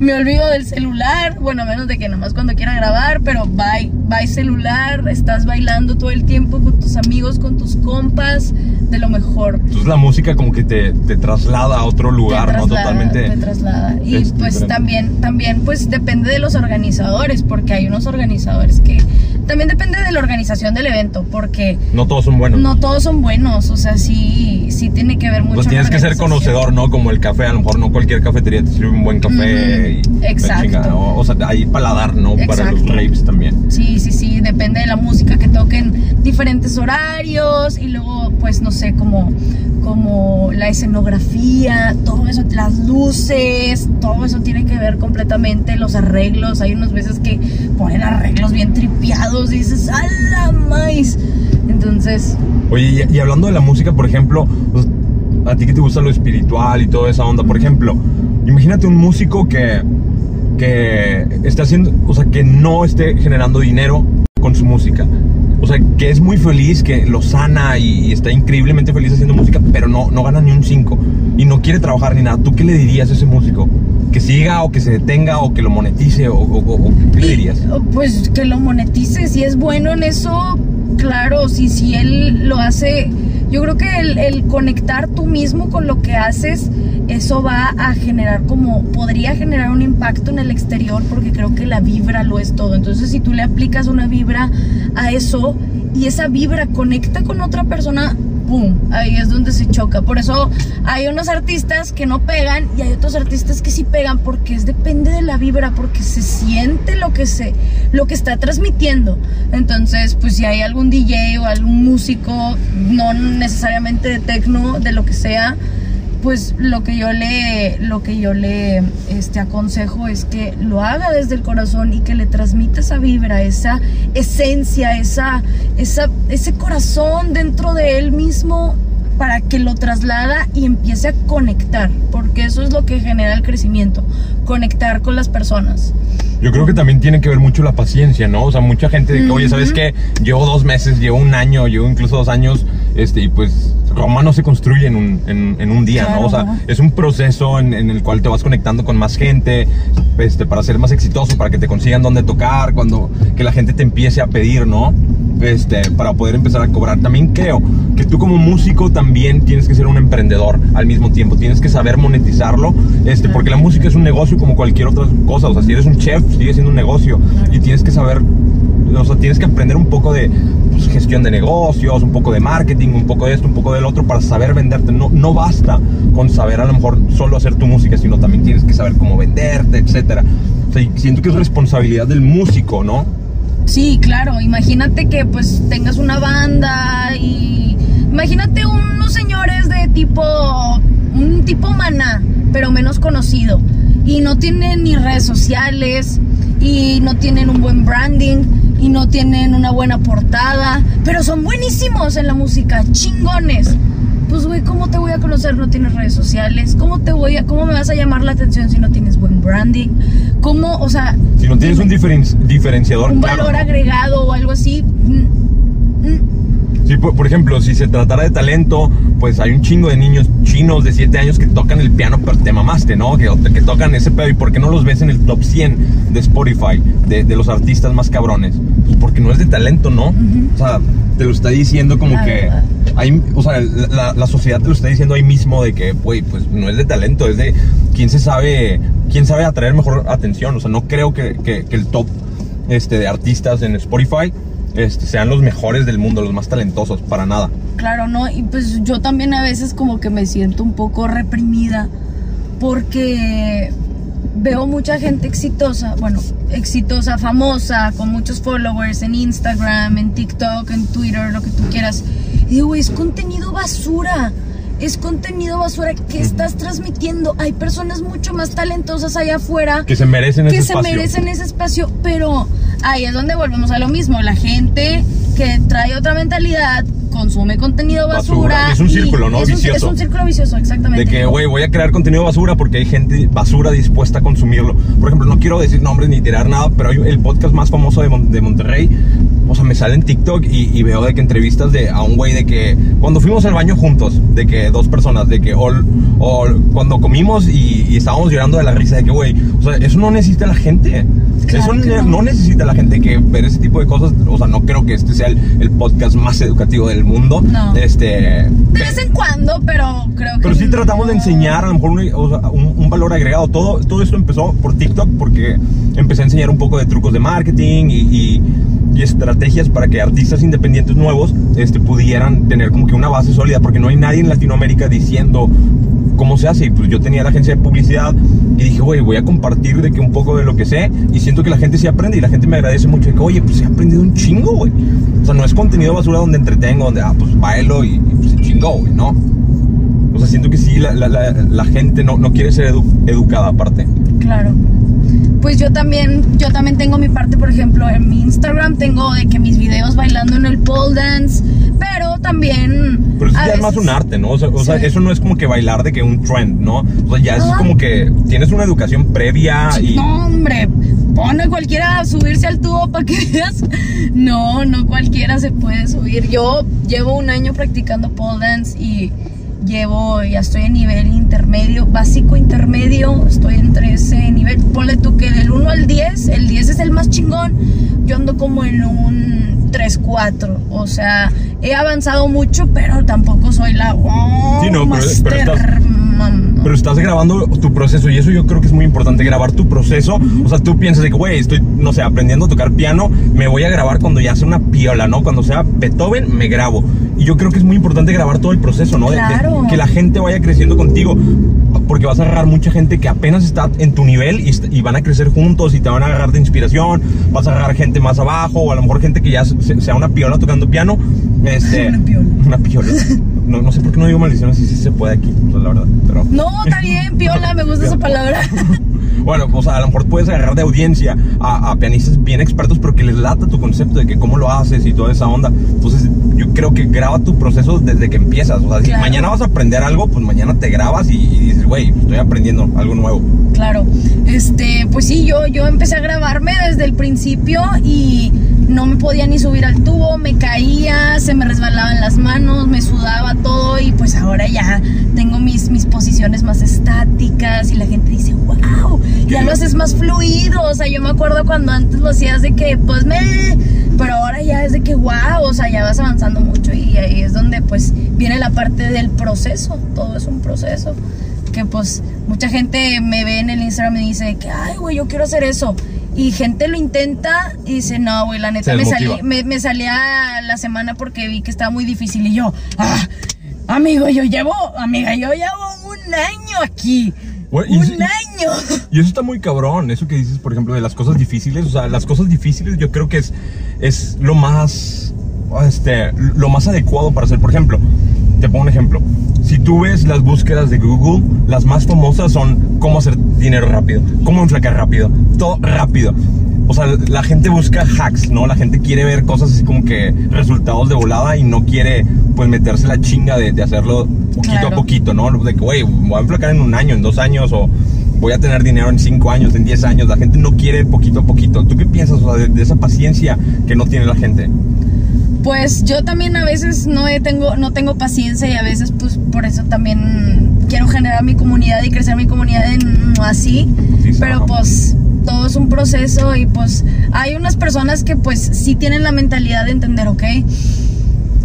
Me olvido del celular, bueno, a menos de que nomás cuando quiera grabar, pero bye, bye celular, estás bailando todo el tiempo con tus amigos, con tus compas, de lo mejor. Entonces la música como que te, te traslada a otro lugar, Te ¿no? Totalmente. te traslada. Y es pues diferente. también, también pues depende de los organizadores, porque hay unos organizadores que también depende de la organización del evento, porque No todos son buenos. no todos son buenos, o sea, sí, sí tiene que ver mucho. Pues tienes que ser conocedor, ¿no? Como el café, a lo mejor no cualquier cafetería te sirve un buen café. Y exacto. O, o sea, hay paladar, ¿no? Para los raves también. Sí, sí, sí, depende de la música que toquen, diferentes horarios y luego, pues, no sé, como, como la escenografía, todo eso, las luces, todo eso tiene que ver completamente, los arreglos, hay unas veces que ponen arreglos bien tripiados y dices, ¡a la! Entonces, Oye, y, y hablando de la música, por ejemplo, pues, a ti que te gusta lo espiritual y toda esa onda, por ejemplo, imagínate un músico que, que está haciendo, o sea, que no esté generando dinero con su música. O sea, que es muy feliz, que lo sana y, y está increíblemente feliz haciendo música, pero no, no gana ni un 5 y no quiere trabajar ni nada. ¿Tú qué le dirías a ese músico? ¿Que siga o que se detenga o que lo monetice o, o- o- o qué le dirías? Pues que lo monetice, si es bueno en eso, claro, si, si él lo hace, yo creo que el, el conectar tú mismo con lo que haces, eso va a generar como, podría generar un impacto en el exterior, porque creo que la vibra lo es todo. Entonces, si tú le aplicas una vibra a eso y esa vibra conecta con otra persona, ¡pum! Ahí es donde se choca. Por eso hay unos artistas que no pegan y hay otros artistas que sí pegan porque es depende de la vibra, porque se siente lo que se lo que está transmitiendo. Entonces, pues si hay algún DJ o algún músico, no necesariamente de techno, de lo que sea, pues lo que yo le lo que yo le este aconsejo es que lo haga desde el corazón y que le transmita esa vibra, esa esencia, esa esa ese corazón dentro de él mismo para que lo traslada y empiece a conectar, porque eso es lo que genera el crecimiento, conectar con las personas. Yo creo que también tiene que ver mucho la paciencia, ¿no? O sea, mucha gente de que, oye, ¿sabes qué? Llevo dos meses, llevo un año, llevo incluso dos años, este, y pues Roma no se construye en un, en, en un día, ¿no? O sea, es un proceso en, en el cual te vas conectando con más gente, este, para ser más exitoso, para que te consigan dónde tocar, cuando, que la gente te empiece a pedir, ¿no? Este, para poder empezar a cobrar. También creo que tú como músico también tienes que ser un emprendedor al mismo tiempo, tienes que saber monetizarlo, este, porque la música es un negocio como cualquier otra cosa, o sea, si eres un chef, sigue siendo un negocio y tienes que saber, o sea, tienes que aprender un poco de pues, gestión de negocios, un poco de marketing, un poco de esto, un poco del otro para saber venderte. No, no basta con saber a lo mejor solo hacer tu música, sino también tienes que saber cómo venderte, etcétera. O siento que es responsabilidad del músico, ¿no? Sí, claro, imagínate que pues tengas una banda y imagínate unos señores de tipo un tipo maná, pero menos conocido y no tienen ni redes sociales y no tienen un buen branding y no tienen una buena portada, pero son buenísimos en la música, chingones. Pues güey, ¿cómo te voy a conocer? No tienes redes sociales. ¿Cómo te voy a cómo me vas a llamar la atención si no tienes buen branding? ¿Cómo, o sea, Si no tienes un diferen- diferenciador, un claro, valor agregado o algo así. mm, mm, Sí, por, por ejemplo, si se tratara de talento, pues hay un chingo de niños chinos de 7 años que tocan el piano, pero te mamaste, ¿no? Que, que tocan ese pedo. ¿Y por qué no los ves en el top 100 de Spotify, de, de los artistas más cabrones? Pues porque no es de talento, ¿no? O sea, te lo está diciendo como que... Hay, o sea, la, la sociedad te lo está diciendo ahí mismo de que, güey, pues no es de talento, es de quién se sabe, quién sabe atraer mejor atención. O sea, no creo que, que- que el top este, de artistas en Spotify este, sean los mejores del mundo, los más talentosos, para nada. Claro, ¿no? Y pues yo también a veces como que me siento un poco reprimida porque veo mucha gente exitosa, bueno, exitosa, famosa, con muchos followers en Instagram, en TikTok, en Twitter, lo que tú quieras. Y digo, "Güey, es contenido basura. Es contenido basura que estás transmitiendo. Hay personas mucho más talentosas allá afuera Que se merecen que ese se espacio. merecen ese espacio, pero ahí es donde volvemos a lo mismo. La gente que trae otra mentalidad consume contenido Basura. basura. Es un círculo, ¿no? Es un, Vicioso. es un círculo vicioso, exactamente. De que, güey, voy a crear contenido basura porque hay gente basura dispuesta a consumirlo. Por ejemplo, no quiero decir nombres ni tirar nada, pero hay el podcast más famoso de, Mon- de Monterrey, o sea, me sale en TikTok y, y veo de que entrevistas de, a un güey de que cuando fuimos al baño juntos, de que dos personas, de que, o, o cuando comimos y, y estábamos llorando de la risa, de que, güey, o sea, eso no necesita la gente. Eso no. necesita la gente que ver ese tipo de cosas. O sea, no creo que este sea el, podcast más educativo del mundo. No. Este, de vez en cuando, pero creo que. Pero sí tratamos de enseñar a lo mejor un, valor agregado. Todo, todo esto empezó por TikTok porque empecé a enseñar un poco de trucos de marketing y, y estrategias para que artistas independientes nuevos este, pudieran tener como que una base sólida, porque no hay nadie en Latinoamérica diciendo cómo se hace. Y pues yo tenía la agencia de publicidad y dije, güey, voy a compartir de que un poco de lo que sé y siento que la gente sí aprende y la gente me agradece mucho. Y que, oye, pues he aprendido un chingo, güey. O sea, no es contenido basura donde entretengo, donde, ah, pues bailo y, pues chingo, güey, ¿no? O sea, siento que sí, la, la, la, gente no, no quiere ser educada aparte. Claro pues yo también, yo también tengo mi parte, por ejemplo, en mi Instagram tengo de que mis videos bailando en el pole dance, pero también... Pero eso ya es más un arte, ¿no? O sea, eso no es como que bailar de que un trend, ¿no? O sea, ya es como que tienes una educación previa y... No, hombre, pone cualquiera a subirse al tubo para que veas. [LAUGHS] No, no cualquiera se puede subir. Yo llevo un año practicando pole dance y llevo, ya estoy en nivel intermedio, básico intermedio, estoy entre ese nivel. Ponle tú que del 1 al 10, el 10 es el más chingón, yo ando como en un 3-4, o sea, he avanzado mucho, pero tampoco soy la... Oh, sí, no, pero, pero estás grabando tu proceso y eso yo creo que es muy importante, grabar tu proceso. O sea, tú piensas de que, güey, estoy, no sé, aprendiendo a tocar piano, me voy a grabar cuando ya sea una piola, ¿no? Cuando sea Beethoven, me grabo. Y yo creo que es muy importante grabar todo el proceso, ¿no? Claro. que la gente vaya creciendo contigo. Porque vas a agarrar mucha gente que apenas está en tu nivel y, van a crecer juntos y te van a agarrar de inspiración. Vas a agarrar gente más abajo o a lo mejor gente que ya sea una piola tocando piano. Este, [LAUGHS] una piola. Una piola. No, no sé por qué no digo maldiciones si sí se puede aquí, la verdad. Pero... No, está bien, piola, me gusta [LAUGHS] esa palabra. [LAUGHS] bueno, o sea, a lo mejor puedes agarrar de audiencia a, pianistas bien expertos, pero que les lata tu concepto de que cómo lo haces y toda esa onda. Entonces, yo creo que graba tu proceso desde que empiezas. O sea, si mañana vas a aprender algo, pues mañana te grabas y, dices, güey, estoy aprendiendo algo nuevo. Claro. Este, pues sí, yo, yo empecé a grabarme desde el principio y no me podía ni subir al tubo, me caía, se me resbalaban las manos, me sudaba todo y pues ahora ya tengo mis, mis posiciones más estáticas y la gente dice, wow, ya lo haces más fluido, o sea, yo me acuerdo cuando antes lo hacías de que pues me, pero ahora ya es de que wow, o sea, ya vas avanzando mucho y ahí es donde pues viene la parte del proceso, todo es un proceso que pues mucha gente me ve en el Instagram y dice que, ay, güey, yo quiero hacer eso y gente lo intenta y dice, no, güey, la neta me, salí, me, salía la semana porque vi que estaba muy difícil. Y yo, ah, amigo, yo llevo, amiga, yo llevo un año aquí. Un año. Y eso está muy cabrón, eso que dices, por ejemplo, de las cosas difíciles. O sea, las cosas difíciles yo creo que es, es lo más, este, lo más adecuado para hacer. Por ejemplo, te pongo un ejemplo. Si tú ves las búsquedas de Google, las más famosas son cómo hacer dinero rápido, cómo enflacar rápido, todo rápido. O sea, la gente busca hacks, ¿no? La gente quiere ver cosas así como que resultados de volada y no quiere, pues, meterse la chinga de, hacerlo poquito a poquito, ¿no? De que, güey, voy a enflacar en un año, en dos años, o voy a tener dinero en cinco años, en diez años. La gente no quiere poquito a poquito. ¿Tú qué piensas o sea, de esa paciencia que no tiene la gente? pues yo también a veces no tengo, no tengo paciencia y a veces pues por eso también quiero generar mi comunidad y crecer mi comunidad en, así. pero pues todo es un proceso y pues hay unas personas que pues sí tienen la mentalidad de entender, ok,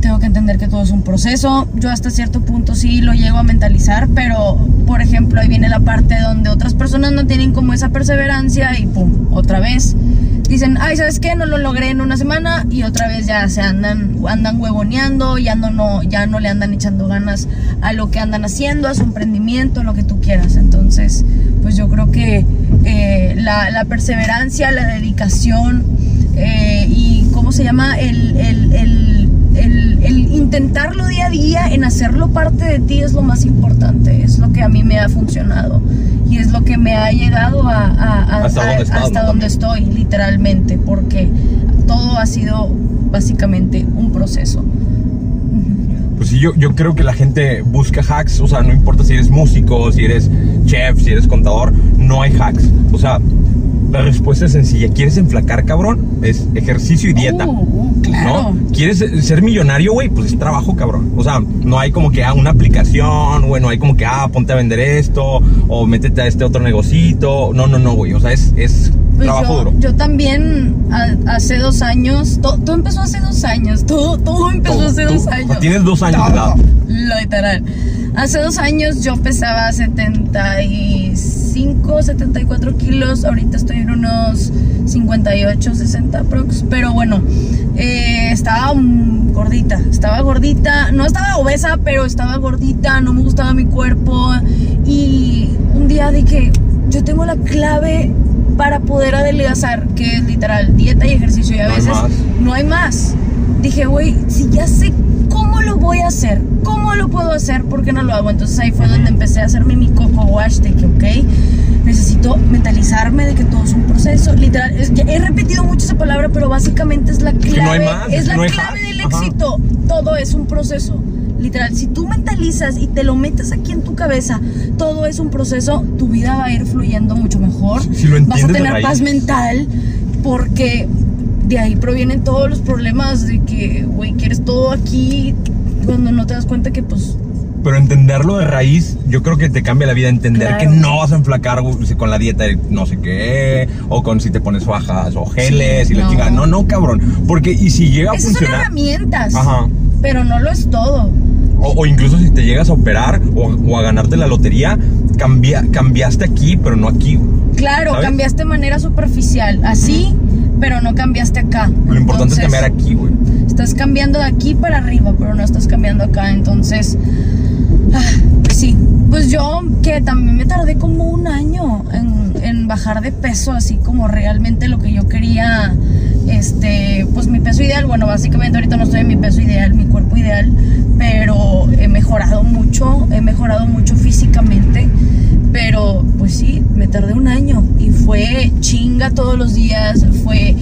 tengo que entender que todo es un proceso. Yo hasta cierto punto sí lo llego a mentalizar, pero por ejemplo ahí viene la parte donde otras personas no tienen como esa perseverancia y pum, otra vez dicen, ay, ¿sabes qué? No lo logré en una semana y otra vez ya se andan, andan huevoneando, ya no, no, ya no le andan echando ganas a lo que andan haciendo, a su emprendimiento, lo que tú quieras. Entonces, pues yo creo que eh, la, perseverancia, la dedicación eh, y, ¿cómo se llama? el, el el, intentarlo día a día, en hacerlo parte de ti es lo más importante, es lo que a mí me ha funcionado y es lo que me ha llegado a, hasta, donde, estoy, literalmente, porque todo ha sido básicamente un proceso. Pues sí, yo, yo creo que la gente busca hacks, o sea, no importa si eres músico, si eres chef, si eres contador, no hay hacks. O sea, la respuesta es sencilla. ¿Quieres enflacar, cabrón? Es ejercicio y dieta. Uh, uh, claro. ¿No? ¿Quieres ser millonario, güey? Pues es trabajo, cabrón. O sea, no hay como que, ah, una aplicación, güey, no hay como que, ah, ponte a vender esto, o métete a este otro negocito. No, no, no, güey. O sea, es, es Pues trabajo yo, duro. yo también a- hace dos años, to- todo, empezó hace dos años, todo, todo empezó Todo, hace tú- dos años. tienes dos años de edad. Literal. Hace dos años yo pesaba 75, 74 kilos. Ahorita estoy en unos 58, 60 prox. Pero bueno, eh, estaba mm, gordita. Estaba gordita. No estaba obesa, pero estaba gordita. No me gustaba mi cuerpo. Y un día dije, yo tengo la clave para poder adelgazar, que es literal dieta y ejercicio. Y a No hay veces más. no hay más. Dije, güey, si ya sé cómo lo voy a hacer, cómo lo puedo hacer, ¿por qué no lo hago? Entonces ahí fue donde empecé a hacerme mi coco wash de que, ok, necesito mentalizarme de que todo es un proceso. Literal, es- he repetido mucho esa palabra, pero básicamente es la clave. no hay más, es la no hay clave del Ajá. éxito. Todo es un proceso. Literal, si tú mentalizas y te lo metes aquí en tu cabeza, todo es un proceso, tu vida va a ir fluyendo mucho mejor. Si- lo Vas a tener paz mental porque de ahí provienen todos los problemas de que, güey, quieres todo aquí cuando no te das cuenta que, pues, Pero entenderlo de raíz, yo creo que te cambia la vida. Entender Claro. que no vas a enflacar con la dieta de no sé qué, o con si te pones fajas o geles Sí, y la chingada. No, no, cabrón. Porque, y si llega a esas son funcionar, herramientas, Ajá. pero no lo es todo. O, o incluso si te llegas a operar o, o a ganarte la lotería, cambia, cambiaste aquí, pero no aquí. Claro, ¿Sabes? cambiaste de manera superficial, así, pero no cambiaste acá. Lo importante es cambiar aquí, güey. Estás cambiando de aquí para arriba, pero no estás cambiando acá. Entonces, [LAUGHS] sí. Pues yo que también me tardé como un año en, en bajar de peso, así como realmente lo que yo quería. Este, pues mi peso ideal, bueno, básicamente ahorita no estoy en mi peso ideal, mi cuerpo ideal, pero he mejorado mucho, he mejorado mucho físicamente, pero pues sí, me tardé un año y fue chinga todos los días, fue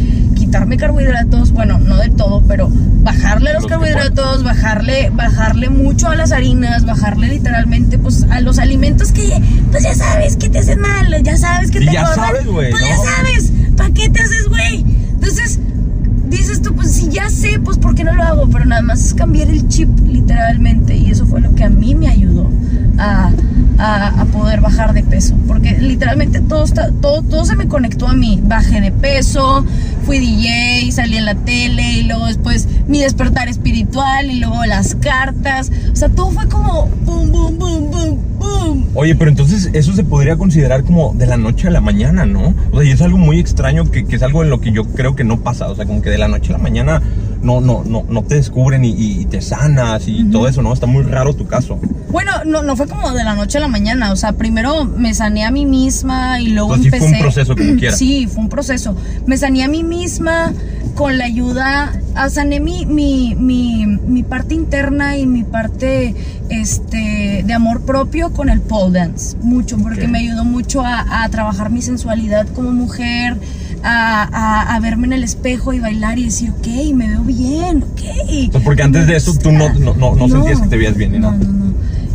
quitarme carbohidratos, bueno, no del todo, pero bajarle a los carbohidratos, bajarle, bajarle mucho a las harinas, bajarle literalmente pues a los alimentos que pues ya sabes que te hacen mal, ya sabes que Y te ya sabes, güey, Pues ya sabes, ¿para qué te haces, güey? Entonces, dices tú, pues si ya sé, pues ¿por qué no lo hago? Pero nada más es cambiar el chip, literalmente, y eso fue lo que a mí me ayudó a, a- poder bajar de peso, porque literalmente todo, está, todo, todo se me conectó a mí, bajé de peso, fui DJ, salí en la tele, y luego después mi despertar espiritual, y luego las cartas, o sea, todo fue como boom, boom, boom, boom, Oye, pero entonces eso se podría considerar como de la noche a la mañana, ¿no? O sea, y es algo muy extraño que, que es algo en lo que yo creo que no pasa. O sea, como que de la noche a la mañana no, no, no, no te descubren y, y te sanas y todo eso, ¿no? Está muy raro tu caso. Bueno, no, no fue como de la noche a la mañana, o sea, primero me sané a mí misma y luego O sea, sí fue empecé... un proceso como [CLEARS THROAT] quiera. Sí, fue un proceso. Me sané a mí misma con la ayuda, ah, sané mi, mi, mi, mi parte interna y mi parte este, de amor propio con el pole dance, mucho, porque me ayudó mucho a, a trabajar mi sensualidad como mujer, a, a- a verme en el espejo y bailar y decir, ok, me veo bien, ok. Porque antes de eso tú no, no, no, no sentías que te veías bien no,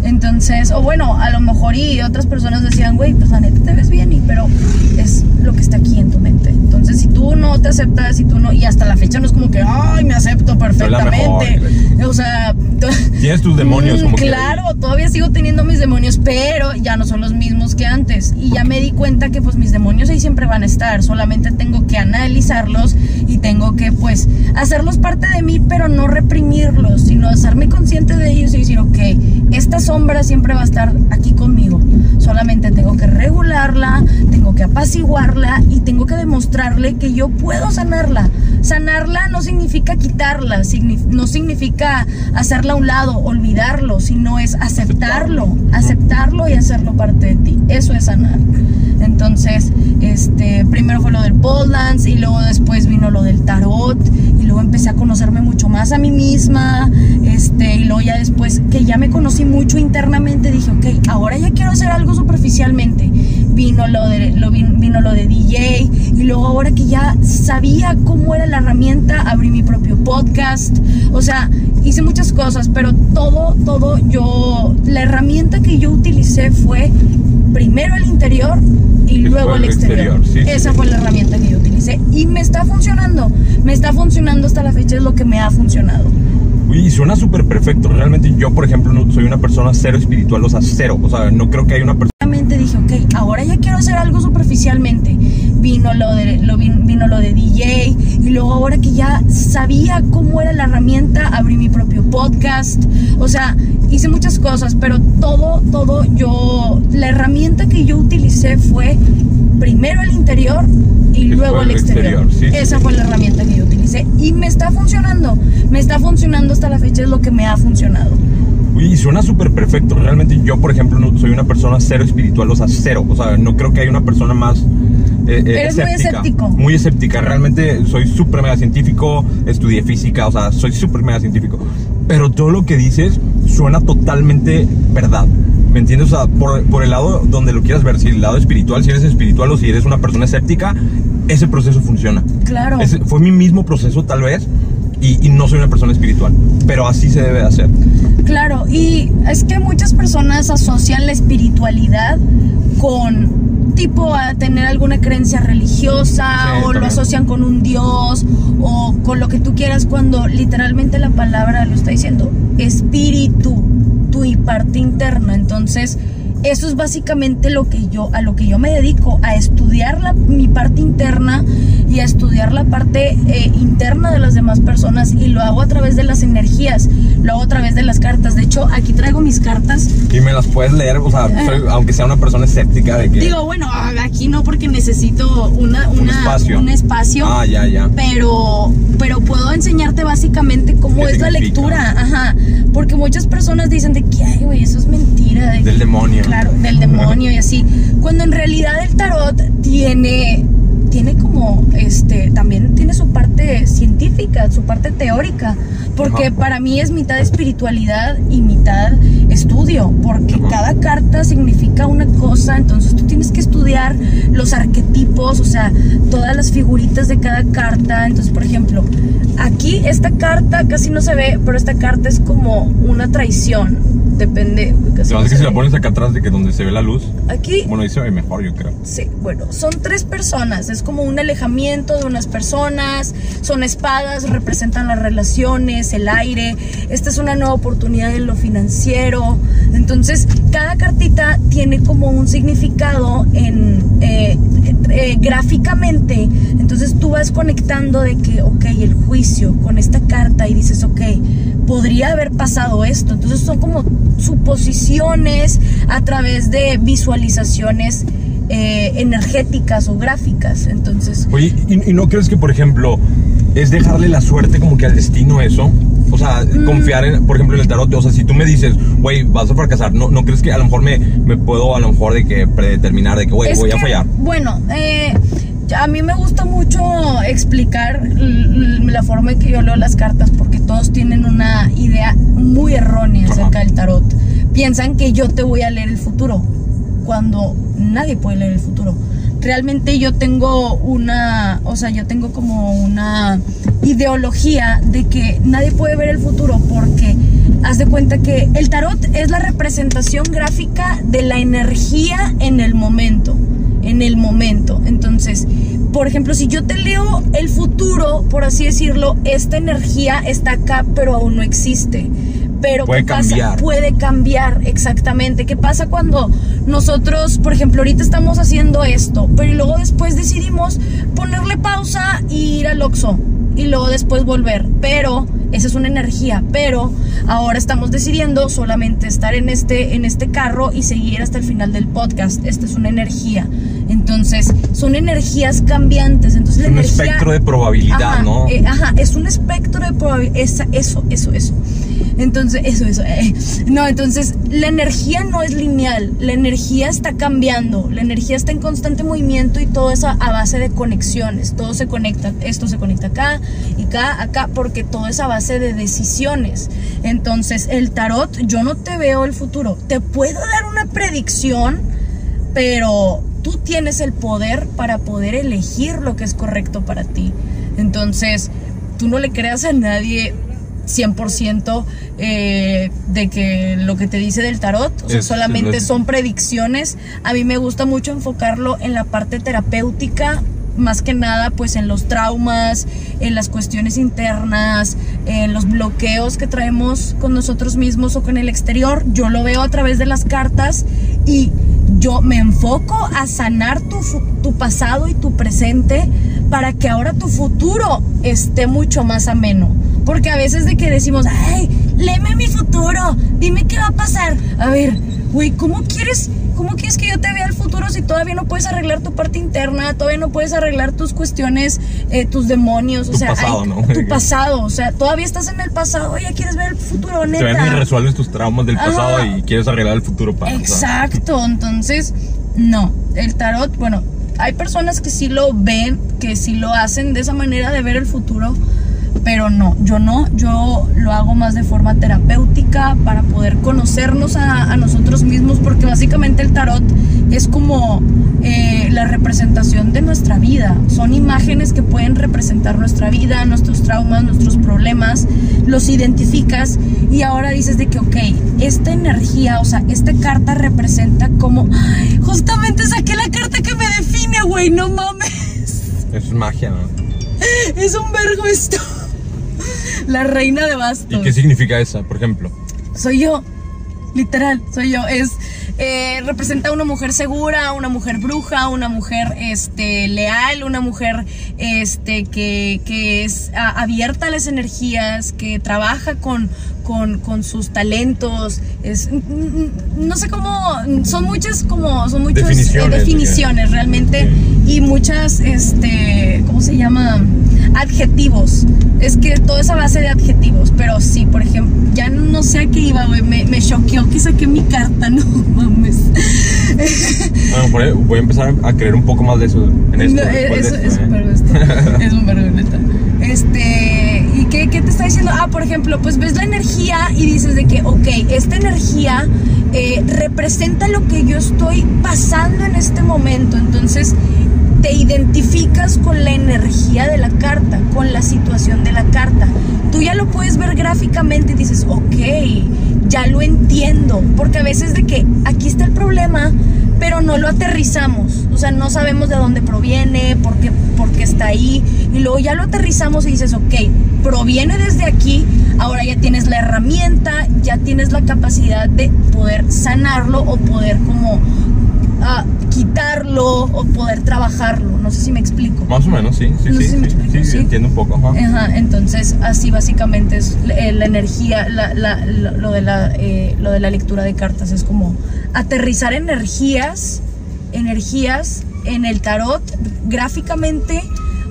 Entonces, o bueno, a lo mejor y otras personas decían, güey, pues la neta te ves bien, y, pero es lo que está aquí en tu mente. Entonces, si tú no te aceptas, si tú no, y hasta la fecha no es como que, ay, me acepto perfectamente. mejor, o sea, [LAUGHS] Tienes tus demonios como que Claro, todavía sigo teniendo mis demonios, pero ya no son los mismos que antes. Y ya me di cuenta que pues mis demonios ahí siempre van a estar. Solamente tengo que analizarlos y tengo que pues hacerlos parte de mí, pero no reprimirlos, sino hacerme consciente de ellos y decir, ok, esta sombra siempre va a estar aquí conmigo. Solamente tengo que regularla, tengo que apaciguarla y tengo que demostrarle que yo puedo sanarla. Sanarla no significa quitarla, no significa hacerla a un lado, olvidarlo, sino es aceptarlo, aceptarlo y hacerlo parte de ti. Eso es sanar. Entonces, este, primero fue lo del pole dance y luego después vino lo del tarot y luego empecé a conocerme mucho más a mí misma, este, y luego ya después que ya me conocí mucho internamente dije, ok, ahora ya quiero hacer algo superficialmente. Vino lo de lo vin- vino lo de DJ y luego ahora que ya sabía cómo era la herramienta, abrí mi propio podcast. O sea, hice muchas cosas, pero todo todo yo la herramienta que yo utilicé fue primero el interior y luego el exterior. exterior, sí, Esa sí. fue la herramienta que yo utilicé y me está funcionando. Me está funcionando hasta la fecha, es lo que me ha funcionado. Uy, y suena súper perfecto. Realmente yo, por ejemplo, no, soy una persona cero espiritual, o sea, cero. O sea, no creo que haya una persona... dije, ok, ahora ya quiero hacer algo superficialmente. Vino lo de, lo, vino lo de DJ y luego ahora que ya sabía cómo era la herramienta, abrí mi propio podcast. O sea, hice muchas cosas, pero todo, todo yo, la herramienta que yo utilicé fue primero el interior y luego el exterior. Esa fue la herramienta que yo utilicé y me está funcionando. Me está funcionando hasta la fecha, es lo que me ha funcionado. Y suena súper perfecto. Realmente yo, por ejemplo, no, soy una persona cero espiritual, o sea, cero. O sea, no creo que haya una persona más eh, eh, Eres muy escéptico. Muy escéptica. Realmente soy súper mega científico, estudié física, o sea, soy súper mega científico. Pero todo lo que dices suena totalmente verdad. ¿Me entiendes? O sea, por, por, el lado donde lo quieras ver, si el lado espiritual, si eres espiritual o si eres una persona escéptica, ese proceso funciona. Claro. fue mi mismo proceso, tal vez, y, no soy una persona espiritual, pero así se debe hacer. Claro, y es que muchas personas asocian la espiritualidad con tipo a tener alguna creencia religiosa o lo asocian con un dios o con lo que tú quieras cuando literalmente la palabra lo está diciendo, espíritu, tu y parte interna. Entonces, eso es básicamente lo que yo, a lo que yo me dedico, a estudiar la, mi parte interna y a estudiar la parte eh, interna de las demás personas y lo hago a través de las energías, lo hago a través de las cartas. De hecho, aquí traigo mis cartas. Y me las puedes leer, o sea, aunque sea una persona escéptica de que... Digo, bueno, aquí no porque necesito una, un espacio. Un espacio ah, ya, ya. Pero, pero puedo enseñarte básicamente cómo es la lectura, ajá. Porque muchas personas dicen de que, ay, güey, eso es mentira. Del demonio claro, del demonio y así. Cuando en realidad el tarot tiene tiene como este también tiene su parte científica, su parte teórica, porque para mí es mitad espiritualidad y mitad estudio, porque cada carta significa una cosa, entonces tú tienes que estudiar los arquetipos, o sea, todas las figuritas de cada carta, entonces por ejemplo, aquí esta carta casi no se ve, pero esta carta es como una traición depende. que si la pones acá atrás de que donde se ve la luz. Aquí. Bueno, ahí se ve mejor, yo creo. Sí, bueno, son tres personas. Es como un alejamiento de unas personas. Son espadas, representan las relaciones, el aire. Esta es una nueva oportunidad en lo financiero. Entonces, cada cartita tiene como un significado en eh, eh, gráficamente. Entonces tú vas conectando de que, ok, el juicio con esta carta y dices, ok, podría haber pasado esto. Entonces son como suposiciones a través de visualizaciones eh, energéticas o gráficas. Entonces. Oye, ¿y, no crees que, por ejemplo, es dejarle la suerte como que al destino eso? O sea, mm. confiar en, por ejemplo, en el tarot. O sea, si tú me dices, güey, vas a fracasar, ¿no, ¿no crees que a lo mejor me, me puedo, a lo mejor, de que predeterminar de que, güey, voy a fallar? Bueno, eh a mí me gusta mucho explicar la forma en que yo leo las cartas porque todos tienen una idea muy errónea acerca del tarot. Piensan que yo te voy a leer el futuro cuando nadie puede leer el futuro. Realmente yo tengo una, o sea, yo tengo como una ideología de que nadie puede ver el futuro porque haz de cuenta que el tarot es la representación gráfica de la energía en el momento en el momento. Entonces, por ejemplo, si yo te leo el futuro, por así decirlo, esta energía está acá, pero aún no existe. Pero puede cambiar. Puede cambiar, exactamente. ¿Qué pasa cuando nosotros, por ejemplo, ahorita estamos haciendo esto, pero luego después decidimos ponerle pausa e ir al Oxxo y luego después volver? Pero esa es una energía, pero ahora estamos decidiendo solamente estar en este, en este carro y seguir hasta el final del podcast. Esta es una energía. Entonces, son energías cambiantes. Entonces, es un espectro de probabilidad, ¿no? Eh, ajá, es un espectro de probabilidad. Eso, eso, eso. Entonces, eso, eso. Eh. No, entonces, la energía no es lineal. La energía está cambiando. La energía está en constante movimiento y todo eso a base de conexiones. Todo se conecta. Esto se conecta acá y acá, acá, porque todo es a base de decisiones. Entonces, el tarot, yo no te veo el futuro. Te puedo dar una predicción, pero tú tienes el poder para poder elegir lo que es correcto para ti. Entonces, tú no le creas a nadie 100% eh, de que lo que te dice del tarot, o sea, solamente son predicciones. A mí me gusta mucho enfocarlo en la parte terapéutica, más que nada pues en los traumas, en las cuestiones internas, en los bloqueos que traemos con nosotros mismos o con el exterior. Yo lo veo a través de las cartas y yo me enfoco a sanar tu pasado y tu presente para que ahora tu futuro esté mucho más ameno. Porque a veces de que decimos, ay, léeme mi futuro, dime qué va a pasar. A ver, güey, ¿cómo quieres, ¿cómo quieres que yo te vea el futuro si todavía no puedes arreglar tu parte interna, todavía no puedes arreglar tus cuestiones, eh, tus demonios? O Tu sea, pasado, ¿no? tu pasado, o sea, todavía estás en el pasado, ya quieres ver el futuro, Te ven y neta. resuelves tus traumas del pasado y quieres arreglar el futuro para. o sea, Exacto, entonces, no, el tarot, bueno, hay personas que sí lo ven, que sí lo hacen de esa manera de ver el futuro, pero no, yo no, yo lo hago más de forma terapéutica para poder conocernos a, a nosotros mismos, porque básicamente el tarot es como eh, la representación de nuestra vida, son imágenes que pueden representar nuestra vida, nuestros traumas, nuestros problemas, los identificas y ahora dices de que, ok, esta energía, o sea, esta carta representa como, ¡Ay! justamente saqué la carta que me define, güey, no mames. Es magia, ¿no? [LAUGHS] Es un vergo esto. [LAUGHS] La reina de bastos. ¿Y qué significa esa, por ejemplo? Soy yo. Literal, soy yo. Es eh, representa a una mujer segura, una mujer bruja, una mujer este leal, una mujer este que, que es a- abierta a las energías, que trabaja con, con, con sus talentos. Es no sé cómo son muchas como son muchas eh, Definiciones, definiciones realmente y muchas este ¿cómo se llama? adjetivos. Es que todo es a base de adjetivos, pero sí, por ejemplo, ya no sé a qué iba, güey, me, me choqueó que saqué mi carta, [LAUGHS] no mames. Bueno, ahí voy a empezar a creer un poco más de eso en esto. No, después es, de es esto, un ¿eh? Es un [LAUGHS] vergo, neta. Este, ¿y qué, qué te está diciendo? Ah, por ejemplo, pues ves la energía y dices de que, ok, esta energía eh, representa lo que yo estoy pasando en este momento. Entonces, te identificas con la energía de la carta, con la situación de la carta. Tú ya lo puedes ver gráficamente y dices, ok, ya lo entiendo. Porque a veces de que aquí está el problema, pero no lo aterrizamos. O sea, no sabemos de dónde proviene, por qué, por qué está ahí. Y luego ya lo aterrizamos y dices, ok, proviene desde aquí, ahora ya tienes la herramienta, ya tienes la capacidad de poder sanarlo o poder como ah, quitarlo o poder trabajarlo. No sé si me explico. Más o menos, sí, sí, No sí, si sí, explico, sí, ¿sí? entiendo un poco. ajá. Ajá, entonces así básicamente es eh, la energía, la- la- la- lo, de la, eh, lo de la lectura de cartas, es como aterrizar energías, energías en el tarot gráficamente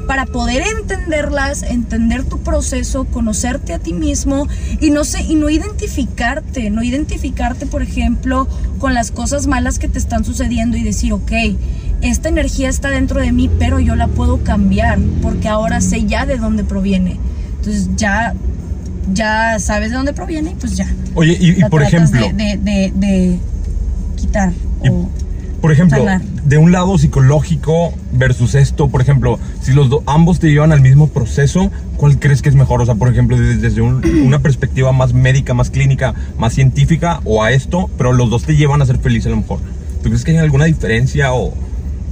para poder entenderlas, entender tu proceso, conocerte a ti mismo y no sé, y no identificarte, no identificarte, por ejemplo, con las cosas malas que te están sucediendo y decir, ok, esta energía está dentro de mí, pero yo la puedo cambiar porque ahora sé ya de dónde proviene. Entonces ya, ya sabes de dónde proviene y pues ya. Oye, y, por ejemplo, De, de, de- de quitar. Y- o- por ejemplo, sanar. de un lado psicológico versus esto, por ejemplo, si los do- ambos te llevan al mismo proceso, ¿cuál crees que es mejor? O sea, por ejemplo, desde, desde un- una perspectiva más médica, más clínica, más científica o a esto, pero los dos te llevan a ser feliz a lo mejor. ¿Tú crees que hay alguna diferencia o,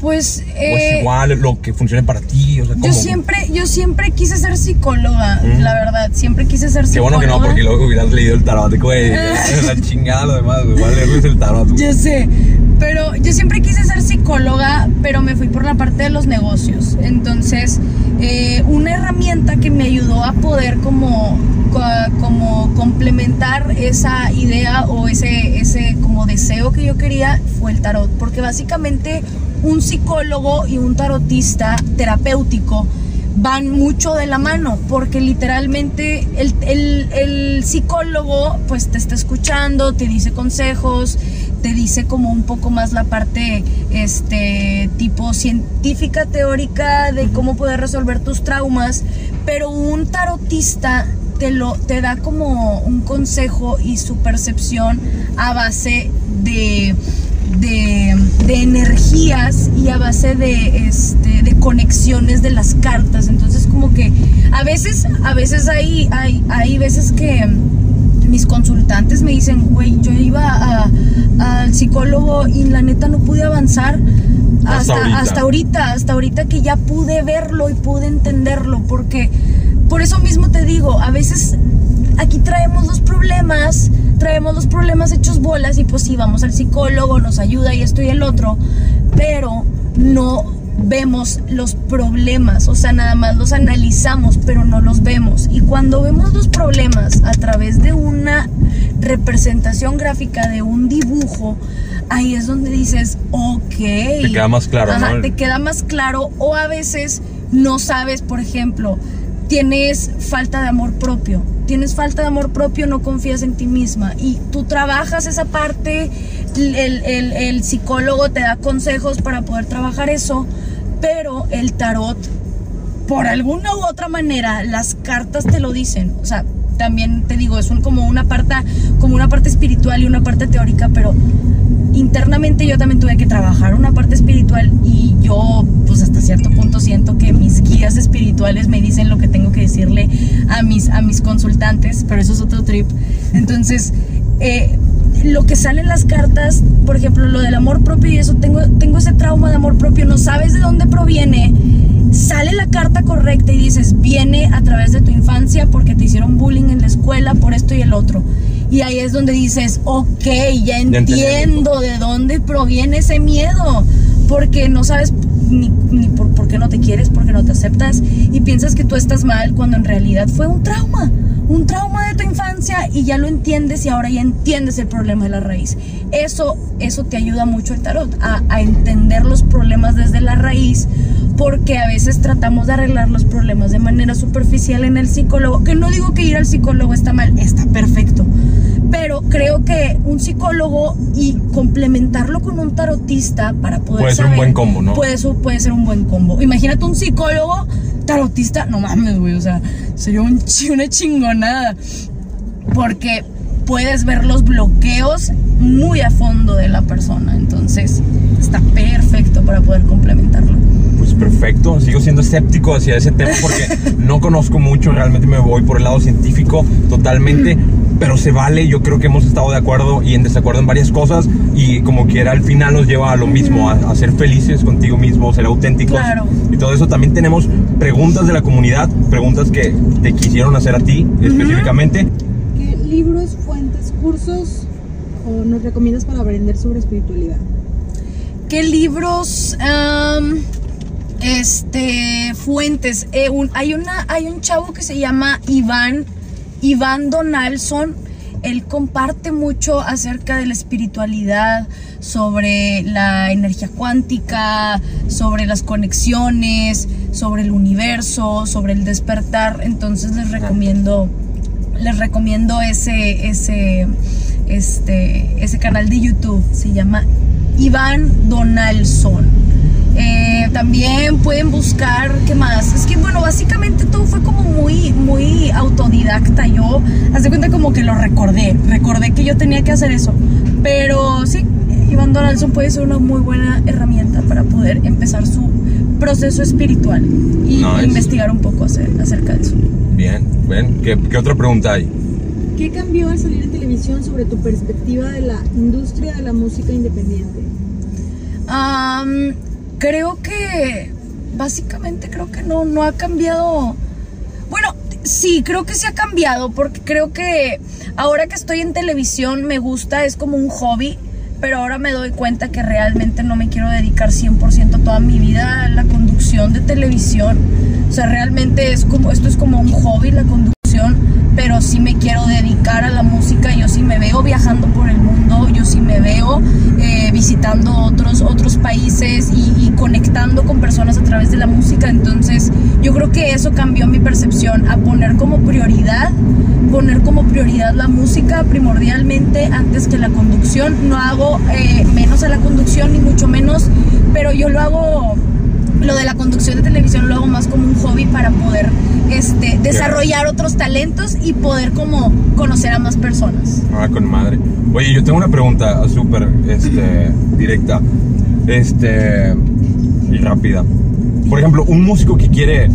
pues o eh, es igual lo que funcione para ti? O sea, ¿cómo? yo siempre, yo siempre quise ser psicóloga, Mm. la verdad, siempre quise ser Qué psicóloga. bueno que no, porque luego hubieras leído el tarot, güey. [LAUGHS] la chingada lo demás, güey. A leerles el tarot. güey. Ya sé, pero yo siempre quise ser psicóloga, pero me fui por la parte de los negocios. Entonces, eh, una herramienta que me ayudó a poder como, co- como complementar esa idea o ese, ese como deseo que yo quería fue el tarot. Porque básicamente un psicólogo y un tarotista terapéutico van mucho de la mano, porque literalmente el, el- el psicólogo pues te está escuchando, te dice consejos, te dice como un poco más la parte este tipo científica teórica de cómo poder resolver tus traumas, pero un tarotista te lo te da como un consejo y su percepción a base de de, de energías y a base de, este, de conexiones de las cartas. Entonces como que a veces, a veces hay, hay, hay veces que mis consultantes me dicen, güey, yo iba al psicólogo y la neta no pude avanzar Hasta hasta, ahorita. hasta ahorita, hasta ahorita que ya pude verlo y pude entenderlo, porque por eso mismo te digo, a veces aquí traemos los problemas traemos los problemas hechos bolas y pues sí, vamos al psicólogo, nos ayuda y esto y el otro, pero no vemos los problemas, o sea, nada más los analizamos, pero no los vemos. Y cuando vemos los problemas a través de una representación gráfica, de un dibujo, ahí es donde dices, ok. Te queda más claro, Ajá, Te queda más claro, o a veces no sabes, por ejemplo, tienes falta de amor propio. Tienes falta de amor propio, no confías en ti misma. Y tú trabajas esa parte, el, el, psicólogo te da consejos para poder trabajar eso, pero el tarot, por alguna u otra manera, las cartas te lo dicen. O sea, también te digo, es un, como, una parte, como una parte espiritual y una parte teórica, pero internamente yo también tuve que trabajar una parte espiritual y yo pues hasta cierto punto siento que mis guías espirituales me dicen lo que tengo que decirle a mis, a mis consultantes, pero eso es otro trip. Entonces, eh, lo que sale en las cartas, por ejemplo, lo del amor propio y eso, tengo, tengo ese trauma de amor propio, no sabes de dónde proviene, sale la carta correcta y dices, viene a través de tu infancia porque te hicieron bullying en la escuela por esto y el otro. Y ahí es donde dices, ok, ya entiendo de dónde proviene ese miedo. Porque no sabes ni, por, qué no te quieres, porque no te aceptas. Y piensas que tú estás mal cuando en realidad fue un trauma. Un trauma de tu infancia y ya lo entiendes y ahora ya entiendes el problema de la raíz. Eso, eso te ayuda mucho el tarot, a, a entender los problemas desde la raíz porque a veces tratamos de arreglar los problemas de manera superficial en el psicólogo, que no digo que ir al psicólogo está mal, está perfecto, pero creo que un psicólogo y complementarlo con un tarotista para poder puede ser un buen combo, ¿no? Puede, puede ser un buen combo. Imagínate un psicólogo tarotista, no mames, güey, o sea, sería un, una chingonada, porque puedes ver los bloqueos muy a fondo de la persona, entonces está perfecto para poder complementarlo perfecto. Sigo siendo escéptico hacia ese tema [LAUGHS] porque no conozco mucho. Realmente me voy por el lado científico totalmente. Pero se vale. Yo creo que hemos estado de acuerdo y en desacuerdo en varias cosas. Y como quiera, al final nos lleva a lo mismo: a, ser felices contigo mismo, ser auténticos. Y todo eso. También tenemos preguntas de la comunidad, preguntas que te quisieron hacer a ti específicamente. ¿Qué libros, fuentes, cursos o nos recomiendas para aprender sobre espiritualidad? ¿Qué libros? Este fuentes. Eh, hay una, hay un chavo que se llama Iván, Iván Donaldson. Él comparte mucho acerca de la espiritualidad, sobre la energía cuántica, sobre las conexiones, sobre el universo, sobre el despertar. Entonces les recomiendo, les recomiendo ese, ese, este, ese canal de YouTube. Se llama Iván Donaldson. Eh, también pueden buscar, ¿qué más? Es que, bueno, básicamente todo fue como muy, muy autodidacta. Yo, hace cuenta como que lo recordé, recordé que yo tenía que hacer eso. Pero sí, Iván Donaldson puede ser una muy buena herramienta para poder empezar su proceso espiritual y investigar un poco acerca de eso. Bien, bien. ¿Qué, ¿Qué, otra pregunta hay? ¿Qué cambió al salir en televisión sobre tu perspectiva de la industria de la música independiente? Um, creo que básicamente creo que no, no ha cambiado. Bueno, sí, creo que sí ha cambiado porque creo que ahora que estoy en televisión me gusta, es como un hobby, pero ahora me doy cuenta que realmente no me quiero dedicar 100% toda mi vida a la conducción de televisión. O sea, realmente es como, esto es como un hobby la conducción, pero sí me quiero dedicar a la música, yo sí me veo viajando por el mundo, yo sí me veo eh, visitando otros, otros países y, conectando con personas a través de la música, entonces yo creo que eso cambió mi percepción a poner como prioridad, poner como prioridad la música primordialmente antes que la conducción, no hago eh, menos a la conducción ni mucho menos, pero yo lo hago lo de la conducción de televisión lo hago más como un hobby para poder este, desarrollar otros talentos y poder como conocer a más personas. Ah, con madre. Oye, yo tengo una pregunta súper este, [CLEARS THROAT] directa este, y rápida. Por ejemplo, un músico que quiere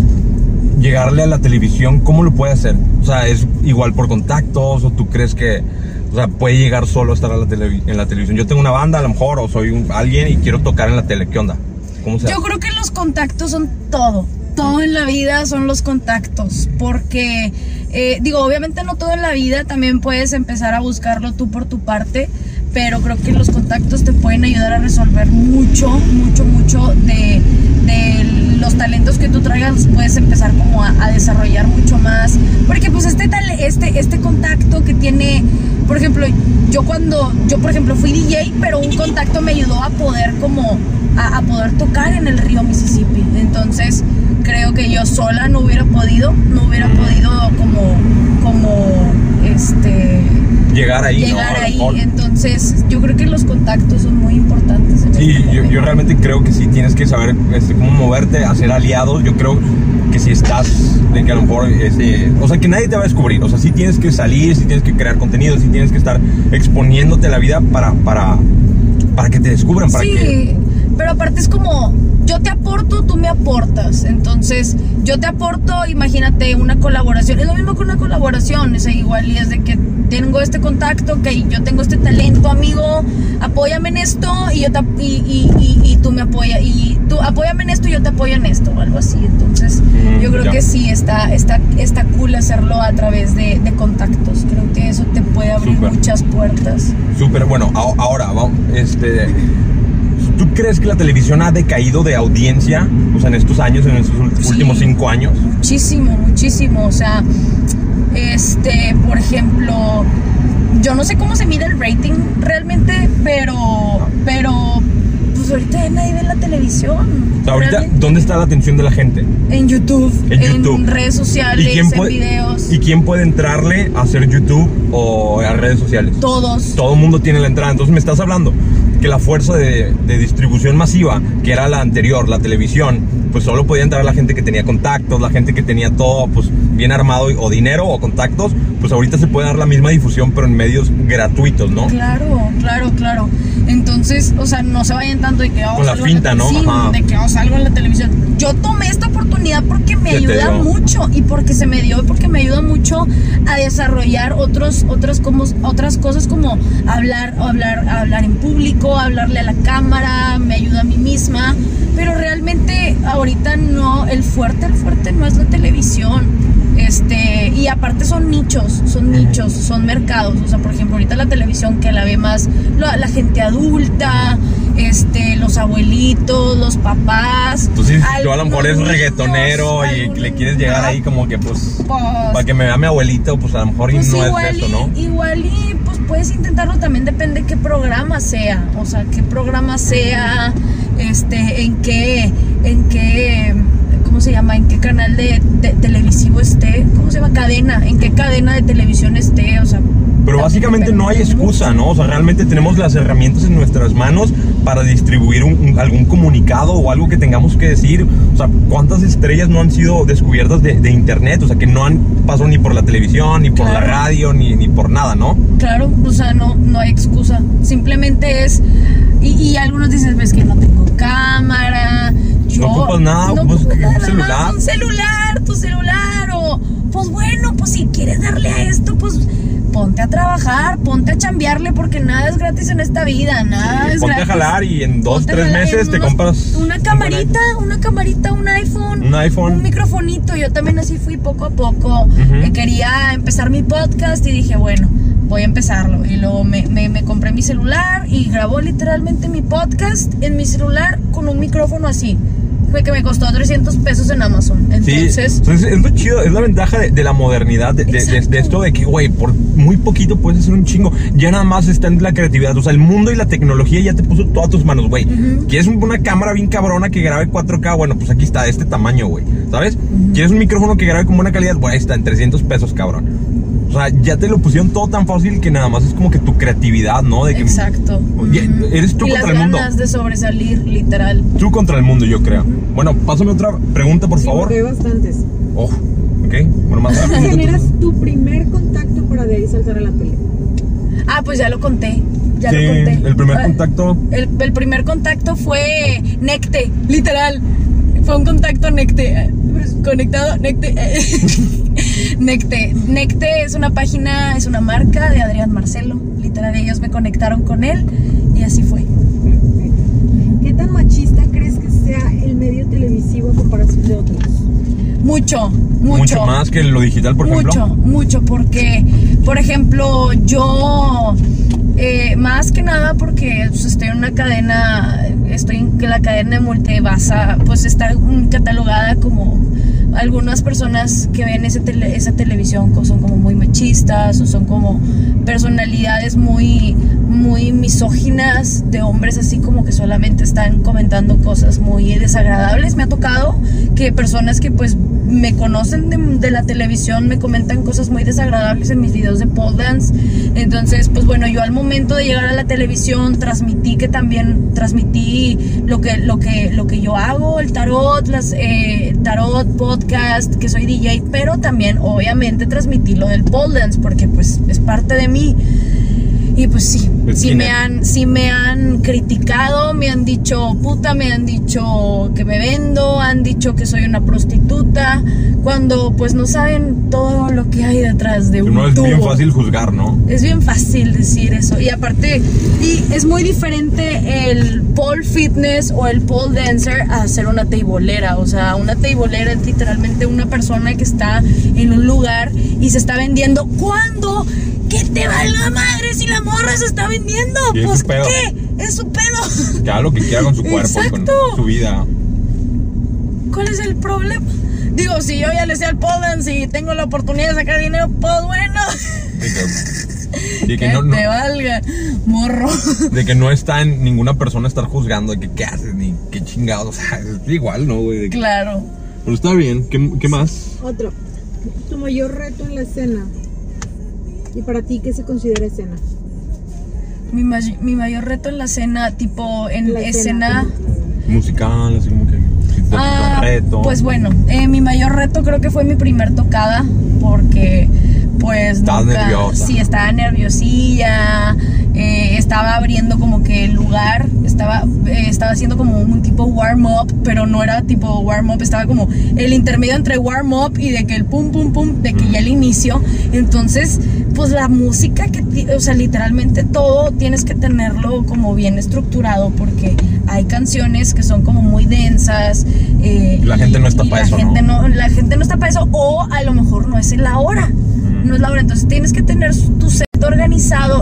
llegarle a la televisión, ¿cómo lo puede hacer? O sea, ¿es igual por contactos o tú crees que o sea, puede llegar solo a estar en la televisión? Yo tengo una banda a lo mejor o soy un, alguien y quiero tocar en la tele, ¿qué onda? Yo creo que los contactos son todo todo en la vida son los contactos, porque eh, digo, obviamente no todo en la vida, también puedes empezar a buscarlo tú por tu parte, pero creo que los contactos te pueden ayudar a resolver mucho, mucho, mucho de, de los talentos que tú traigas, puedes empezar como a, a desarrollar mucho más, porque pues este, tal, este, este contacto que tiene, por ejemplo, yo cuando, yo por ejemplo fui DJ, pero un contacto me ayudó a poder como, a, a poder tocar en el río Mississippi, entonces creo que yo sola no hubiera podido, no hubiera podido como, como, este Llegar ahí, llegar ¿no? Ahí. Entonces, yo creo que los contactos son muy importantes. en Sí, este yo, yo realmente creo que sí tienes que saber este, cómo moverte, hacer aliados. Yo creo que si estás, de que a lo mejor, este, o sea, que nadie te va a descubrir. O sea, sí tienes que salir, sí tienes que crear contenido, sí tienes que estar exponiéndote a la vida para, para, para que te descubran, para sí, que... pero aparte es como, yo te aporto, tú me aportas. Entonces, yo te aporto, imagínate una colaboración. Es lo mismo que una colaboración, es igual y es de que tengo este contacto, que yo tengo este talento, amigo, apóyame en esto y yo te, y, y, y, y tú me apoyas y tú apóyame en esto y yo te apoyo en esto o algo así. Entonces, Mm, yo creo ya. que sí está está está cool hacerlo a través de, de contactos. Creo que eso te puede abrir muchas puertas. Súper bueno. Ahora, vamos, este... ¿Tú crees que la televisión ha decaído de audiencia, o sea, en estos años, en estos Sí. últimos cinco años? Muchísimo, muchísimo. O sea, este, por ejemplo, yo no sé cómo se mide el rating realmente, pero, pero, pues ahorita ya nadie ve la televisión. Ahorita, Realmente. ¿dónde está la atención de la gente? En YouTube, En YouTube. redes sociales, en videos. ¿Y quién puede entrarle a hacer YouTube o a redes sociales? Todos. Todo el mundo tiene la entrada. Entonces me estás hablando que la fuerza de, distribución masiva, que era la anterior, la televisión, pues solo podía entrar la gente que tenía contactos, la gente que tenía todo pues bien armado o dinero o contactos, pues ahorita se puede dar la misma difusión pero en medios gratuitos, ¿no? Claro, claro, claro. Entonces, o sea, no se vayan tanto de que oh, Con la finta, ¿no? Sí, Ajá. de que oh, salgo en la televisión. Yo tomé esta oportunidad porque me ayuda mucho y porque se me dio porque me ayuda mucho a desarrollar otros, otras, como, otras cosas como hablar, hablar, hablar en público, hablarle a la cámara, me ayuda a mí misma. Pero realmente ahorita no, el fuerte, el fuerte no es la televisión. Este, y aparte son nichos, son nichos, son mercados. O sea, por ejemplo, ahorita la televisión que la ve más la, la gente adulta, este, los abuelitos, los papás. Entonces, yo a lo mejor es reggaetonero niños, y le quieres llegar ahí como que pues Pues, para que me vea mi abuelito, pues a lo mejor pues no igual, es eso, y, ¿no? igual y pues puedes intentarlo también depende qué programa sea, o sea, qué programa sea, este, en qué, en qué, ¿cómo se llama? En qué canal de, de televisivo esté, ¿cómo se llama? Cadena, en qué cadena de televisión esté, o sea. Pero básicamente no hay excusa. ¿no? O sea, realmente tenemos las herramientas en nuestras manos para distribuir un- un- algún comunicado o algo que tengamos que decir. O sea, ¿cuántas estrellas no han sido descubiertas de, de internet? O sea, que no han pasado ni por la televisión, ni por la Claro. radio, ni, ni por nada, ¿no? Claro, o sea, no, no hay excusa. Simplemente es. Y, y algunos dicen, ves que no tengo cámara. Yo, No ocupas nada, no ocupas un nada más, celular. Un celular, tu celular. O, pues bueno, pues si quieres darle a esto, pues ponte a trabajar, ponte a chambearle, porque nada es gratis en esta vida, nada Sí, es ponte a gratis. jalar y en dos, Ponte a tres meses te compras Una un camarita, una camarita, un iPhone. Un iPhone. Un microfonito. Yo también así fui poco a poco. Eh, Quería empezar mi podcast y dije, bueno, voy a empezarlo. Y luego me, me- me compré mi celular y grabó literalmente mi podcast en mi celular con un micrófono así. Fue que me costó 300 pesos en Amazon. Sí, Entonces, entonces es lo chido, es la ventaja de, de la modernidad, de, de- de- esto de que, güey, por muy poquito puedes hacer un chingo. Ya nada más está en la creatividad. O sea, el mundo y la tecnología ya te puso todo a tus manos, güey. Ujú. ¿Quieres un- una cámara bien cabrona que grabe 4K? Bueno, pues aquí está, de este tamaño, güey. ¿Sabes? ¿Quieres un micrófono que grabe con buena calidad? Bueno, ahí está, en 300 pesos, cabrón. O sea, ya te lo pusieron todo tan fácil que nada más es como que tu creatividad, ¿no? De que exacto. Oye, eres tú y contra las el mundo. ganas de sobresalir, literal. tú contra el mundo, yo creo. Bueno, pásame otra pregunta, por Sí, favor. porque hay bastantes. Oh, ok. Bueno, más ¿Cómo [LAUGHS] generas tu primer contacto para de ahí saltar a la tele? Ah, pues ya lo conté. Ya Sí, lo conté. el primer Ah, contacto. El, el primer contacto fue Necte, literal. Fue un contacto Necte. Conectado, Necte. [LAUGHS] Necte. Necte es una página, es una marca de Adrián Marcelo. Literal, ellos me conectaron con él y así fue. ¿Qué tan machista crees que sea el medio televisivo a comparación de otros? Mucho, mucho. Mucho más que lo digital, por ejemplo. Mucho, mucho, porque, por ejemplo, yo, eh, más que nada porque pues, estoy en una cadena, estoy en la cadena de multibasa, pues está catalogada como algunas personas que ven ese tele- esa televisión son como muy machistas o son como personalidades muy muy misóginas de hombres así como que solamente están comentando cosas muy desagradables. Me ha tocado que personas que pues me conocen de, de la televisión me comentan cosas muy desagradables en mis videos de pole dance. Entonces pues bueno yo al momento de llegar a la televisión transmití que también transmití lo que lo que lo que yo hago el tarot las eh, tarot podcast que soy DJ pero también obviamente transmití lo del pole dance porque pues es parte de mí y pues sí, Pues, sí ¿quién me han, sí me han criticado, me han dicho puta, me han dicho que me vendo, han dicho que soy una prostituta, cuando pues no saben todo lo que hay detrás de un No es bien tubo. fácil juzgar, ¿no? Es bien fácil decir eso. Y aparte, y es muy diferente el pole fitness o el pole dancer a ser una teibolera. O sea, una teibolera es literalmente una persona que está en un lugar y se está vendiendo. ¿Cuándo? Que te valga madre si la morra se está vendiendo. Y es su pedo. qué, es su pedo. Que haga lo que quiera con su cuerpo y con su vida. ¿Cuál es el problema? Digo, si yo ya le sé al pole dance y tengo la oportunidad de sacar dinero, pues bueno. De que, de que [LAUGHS] Que no, no- te valga, morro. de que no está en ninguna persona estar juzgando de que qué haces ni qué chingados. O sea, es igual, ¿no, güey? Claro. Pero está bien. ¿Qué, qué más? Otro. Tu mayor reto en la escena. ¿Y para ti qué se considera escena? Mi, may- mi mayor reto en la escena, tipo en La escena. Musical, así como que. si te- Ah, reto. pues bueno, eh, mi mayor reto creo que fue mi primer tocada, porque pues Estabas nunca- nerviosa. Sí, estaba nerviosilla, eh, estaba abriendo como que el lugar, estaba, eh, estaba haciendo como un tipo warm up, pero no era tipo warm up, estaba como el intermedio entre warm up y de que el pum pum pum, de que ya el inicio. Entonces, pues la música que, o sea, literalmente todo tienes que tenerlo como bien estructurado, porque hay canciones que son como muy densas. eh, La gente no está y pa' la eso, gente ¿no? La gente no está para eso, o a lo mejor no es la hora. No es la hora. Entonces tienes que tener tu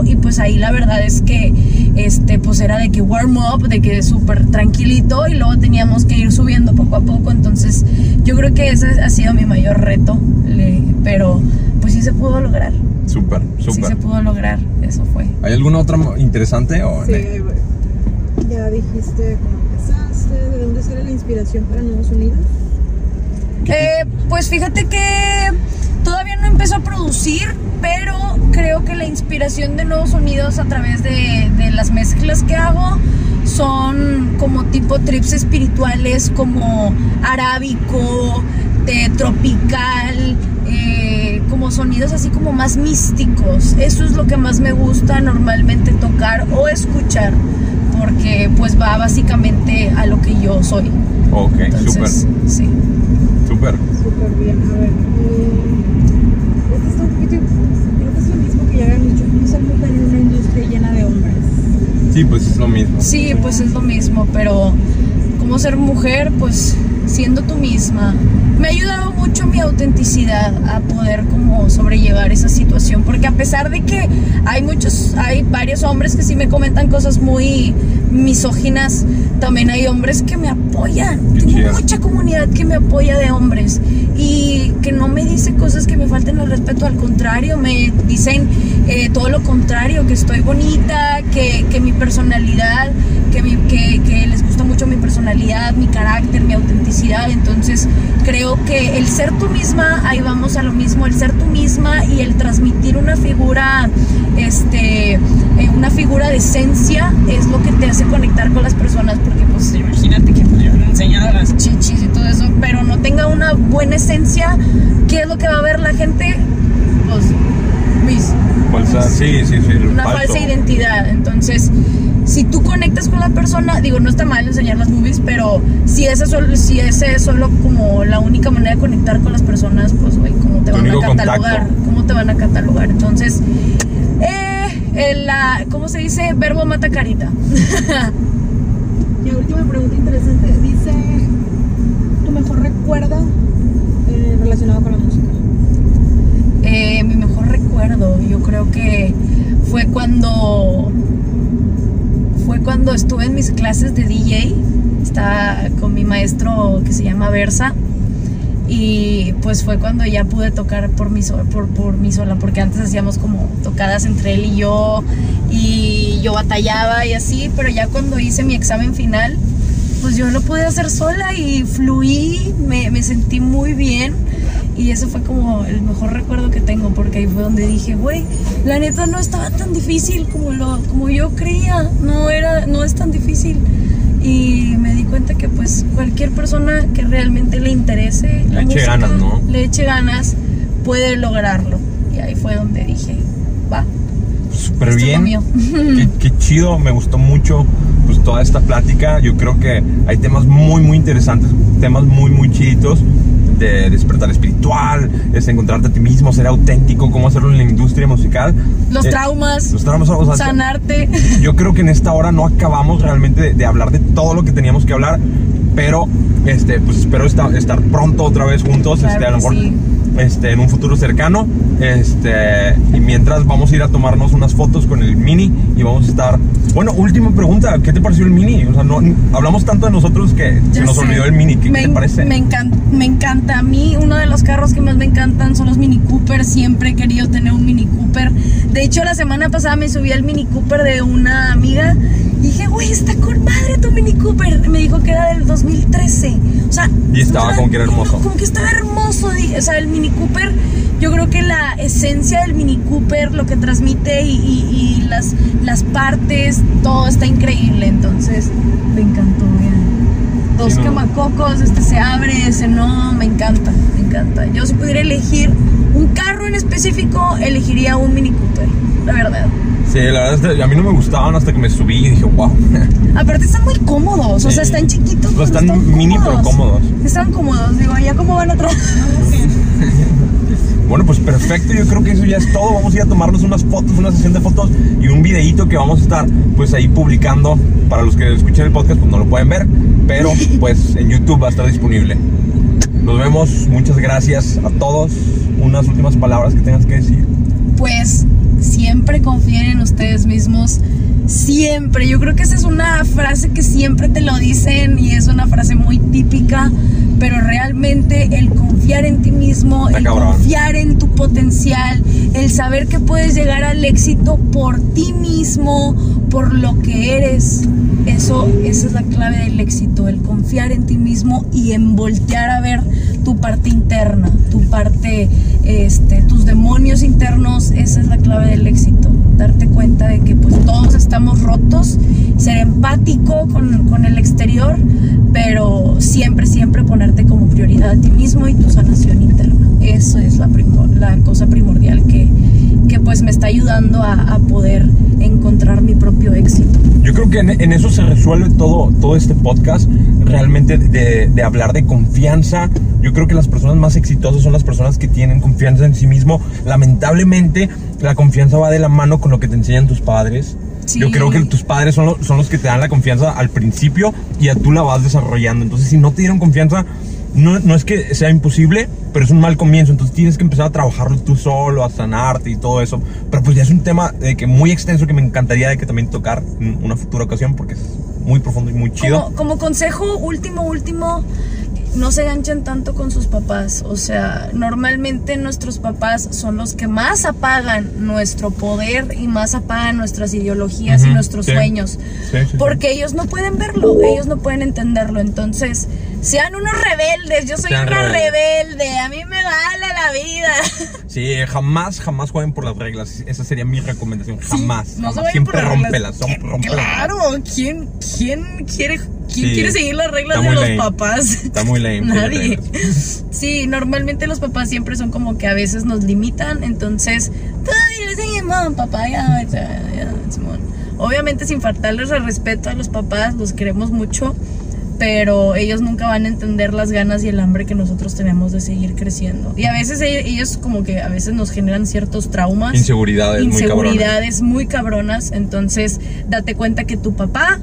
y pues ahí la verdad es que este pues era de que warm up, de que súper tranquilito y luego teníamos que ir subiendo poco a poco. Entonces yo creo que ese ha sido mi mayor reto, le- pero pues sí se pudo lograr. Súper, Sí se súper. pudo lograr, eso fue. ¿Hay alguna otra interesante? O Sí. Ya dijiste cómo empezaste, de dónde sale la inspiración para Nuevos Unidos. Eh, pues fíjate que todavía no empezó a producir, pero creo que la inspiración de nuevos sonidos a través de, de las mezclas que hago son como tipo trips espirituales, como arábico, de tropical, eh, como sonidos así como más místicos. Eso es lo que más me gusta normalmente tocar o escuchar, porque pues va básicamente a lo que yo soy. Ok, súper, sí. Súper. Súper bien, a ver. eh, este está un poquito, creo que es lo mismo que ya habían dicho, cómo ser mujer en una industria llena de hombres. Sí, pues es lo mismo. Sí, pues es lo mismo, pero como ser mujer, pues siendo tú misma. Me ha ayudado mucho mi autenticidad a poder como sobrellevar esa situación, porque a pesar de que hay muchos, hay varios hombres que sí me comentan cosas muy misóginas, también hay hombres que me apoyan. Tengo mucha comunidad que me apoya de hombres y que no me dice cosas que me falten al respeto, al contrario, me dicen eh, todo lo contrario, que estoy bonita, que, que mi personalidad, que, mi- que, que les gusta mucho mi personalidad, mi carácter, mi autenticidad. Entonces creo que el ser tú misma, ahí vamos a lo mismo, el ser tú misma y el transmitir una figura, este, eh, una figura de esencia es lo que te hace conectar con las personas, porque pues imagínate que me han enseñado las chichis y todo eso, pero no tenga una buena esencia, ¿qué es lo que va a ver la gente? Pues mis Falsa, sí, sí, sí. una falso. falsa identidad. Entonces, si tú conectas con la persona, digo, no está mal enseñar las movies, pero si esa solo, si ese es solo como la única manera de conectar con las personas, pues güey, ¿cómo te van a catalogar? contacto. ¿Cómo te van a catalogar? Entonces, eh, la, ¿cómo se dice? Verbo mata carita. [LAUGHS] Y última pregunta interesante, dice, ¿tu mejor recuerdo en relacionado con la música? Eh, mi mejor recuerdo, yo creo que fue cuando fue cuando estuve en mis clases de DJ. Estaba con mi maestro que se llama Versa. Y pues fue cuando ya pude tocar por so- por, por mí sola, porque antes hacíamos como tocadas entre él y yo, y yo batallaba y así, pero ya cuando hice mi examen final, pues yo lo pude hacer sola y fluí, me, me sentí muy bien. Y ese fue como el mejor recuerdo que tengo, porque ahí fue donde dije, güey, la neta no estaba tan difícil como, lo, como yo creía, no, era, no es tan difícil. Y me di cuenta que pues cualquier persona que realmente le interese la Le eche música, ganas, ¿no? le eche ganas, puede lograrlo. Y ahí fue donde dije, va, Súper bien. mío. Qué, [LAUGHS] qué chido, me gustó mucho pues toda esta plática. Yo creo que hay temas muy, muy interesantes, temas muy, muy chiditos de despertar espiritual, es encontrarte a ti mismo, ser auténtico, cómo hacerlo en la industria musical. Los Eh, traumas, Los traumas, o sea, sanarte. yo creo que en esta hora no acabamos realmente de, de hablar de todo lo que teníamos que hablar, pero este, pues espero esta- estar pronto otra vez juntos, Claro este, a lo mejor sí. este, en un futuro cercano. Este, y mientras vamos a ir a tomarnos unas fotos con el mini y vamos a estar. Bueno, última pregunta, ¿qué te pareció el mini? O sea, no, hablamos tanto de nosotros que se Ya nos sé. olvidó el mini. ¿Qué, me, te parece? Me encanta, me encanta. A mí uno de los carros que más me encantan son los Mini Cooper. Siempre he querido tener un Mini Cooper. De hecho, la semana pasada me subí al Mini Cooper de una amiga y dije, güey, está con madre tu Mini Cooper. Me dijo que era del 2013. O sea, Y estaba como que era hermoso. Como que estaba hermoso. O sea, el Mini Cooper, yo creo que la esencia del Mini Cooper, lo que transmite y, y- y las, las partes, todo está increíble. Entonces, me encantó, vean dos Sí, no. quemacocos, este se abre, ese no, me encanta, me encanta. Yo si pudiera elegir un carro en específico, elegiría un Mini Cooper, la verdad. Sí, la verdad a mí no me gustaban hasta que me subí y dije, wow. [LAUGHS] Aparte están muy cómodos, o sea, están chiquitos, pero están mini, pero cómodos. Están cómodos, digo, ya cómo van atrás. [LAUGHS] Bueno, pues perfecto, yo creo que eso ya es todo. Vamos a ir a tomarnos unas fotos, una sesión de fotos y un videíto que vamos a estar pues ahí publicando. Para los que escuchen el podcast, pues no lo pueden ver, pero pues en YouTube va a estar disponible. Nos vemos, muchas gracias a todos. Unas últimas palabras que tengas que decir. Pues siempre confíen en ustedes mismos. Siempre. Yo creo que esa es una frase que siempre te lo dicen y es una frase muy típica. Pero realmente el confiar en ti mismo, el confiar en tu potencial, el saber que puedes llegar al éxito por ti mismo, por lo que eres, eso, esa es la clave del éxito, el confiar en ti mismo y en voltear a ver tu parte interna, tu parte, este, tus demonios internos, esa es la clave del éxito, darte cuenta de que pues todos estamos rotos, ser empático con, con el exterior, pero siempre, siempre ponerte como prioridad a ti mismo y tu sanación interna. Eso es la, cosa primordial que, que pues me está ayudando a, a poder encontrar mi propio éxito. Yo creo que en, en eso se resuelve todo, todo este podcast, realmente de, de hablar de confianza. Yo creo que las personas más exitosas son las personas que tienen confianza en sí mismo. Lamentablemente, la confianza va de la mano con lo que te enseñan tus padres. Sí. Yo creo que tus padres son, lo- son los que te dan la confianza al principio y a tú la vas desarrollando. Entonces, si no te dieron confianza, no, no es que sea imposible, pero es un mal comienzo. Entonces tienes que empezar a trabajarlo tú solo, a sanarte y todo eso. Pero pues ya es un tema de que muy extenso que me encantaría de que también tocar en una futura ocasión porque es muy profundo y muy chido. Como, como consejo último, último, no se ganchen tanto con sus papás. O sea, normalmente nuestros papás son los que más apagan nuestro poder y más apagan nuestras ideologías y nuestros sí. sueños. Sí, sí, sí. Porque ellos no pueden verlo, ellos no pueden entenderlo. Entonces, sean unos rebeldes. Yo soy Sean una rebelde. A mí me vale la vida. [LAUGHS] Sí, jamás, jamás jueguen por las reglas. Esa sería mi recomendación. Jamás. no jamás. Siempre rompelas. rompelas. Claro, ¿quién, quién quiere, quién Sí. quiere seguir las reglas de los lame. papás? Está muy lame. Nadie. [LAUGHS] Sí, normalmente los papás siempre son como que a veces nos limitan, entonces, ay, le dicen, "Mam, papá, ya, ya, ya, Simón". Obviamente sin faltarles el respeto a los papás, los queremos mucho, pero ellos nunca van a entender las ganas y el hambre que nosotros tenemos de seguir creciendo. Y a veces e- ellos como que a veces nos generan ciertos traumas. Inseguridades muy cabronas. inseguridades muy cabronas. Entonces, date cuenta que tu papá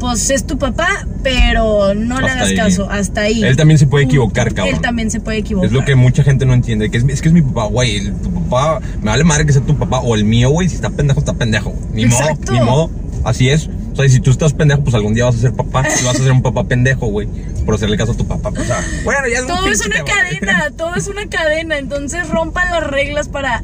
pues es tu papá, pero no le hagas ahí. caso, hasta ahí. Él también se puede equivocar, cabrón. Él también se puede equivocar. Es lo que mucha gente no entiende. Que es, es que es mi papá, güey. Tu papá, me vale madre que sea tu papá o el mío, güey. Si está pendejo, está pendejo. Ni modo, ni modo. Así es. O sea, y si tú estás pendejo, pues algún día vas a ser papá. Y vas a ser un papá pendejo, güey. Por hacerle caso a tu papá. O sea, bueno, ya es un Todo es una tema. cadena, todo es una cadena. Entonces rompan las reglas para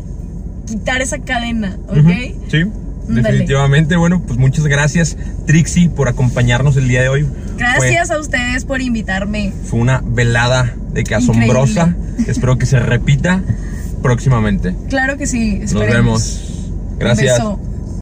quitar esa cadena, ¿ok? Ujú, Sí, Dale. definitivamente. Bueno, pues muchas gracias, Trixie, por acompañarnos el día de hoy. Gracias a ustedes por invitarme. Fue, una velada de que asombrosa. Espero que se repita próximamente. Claro que sí. Nos vemos. Gracias. Un beso.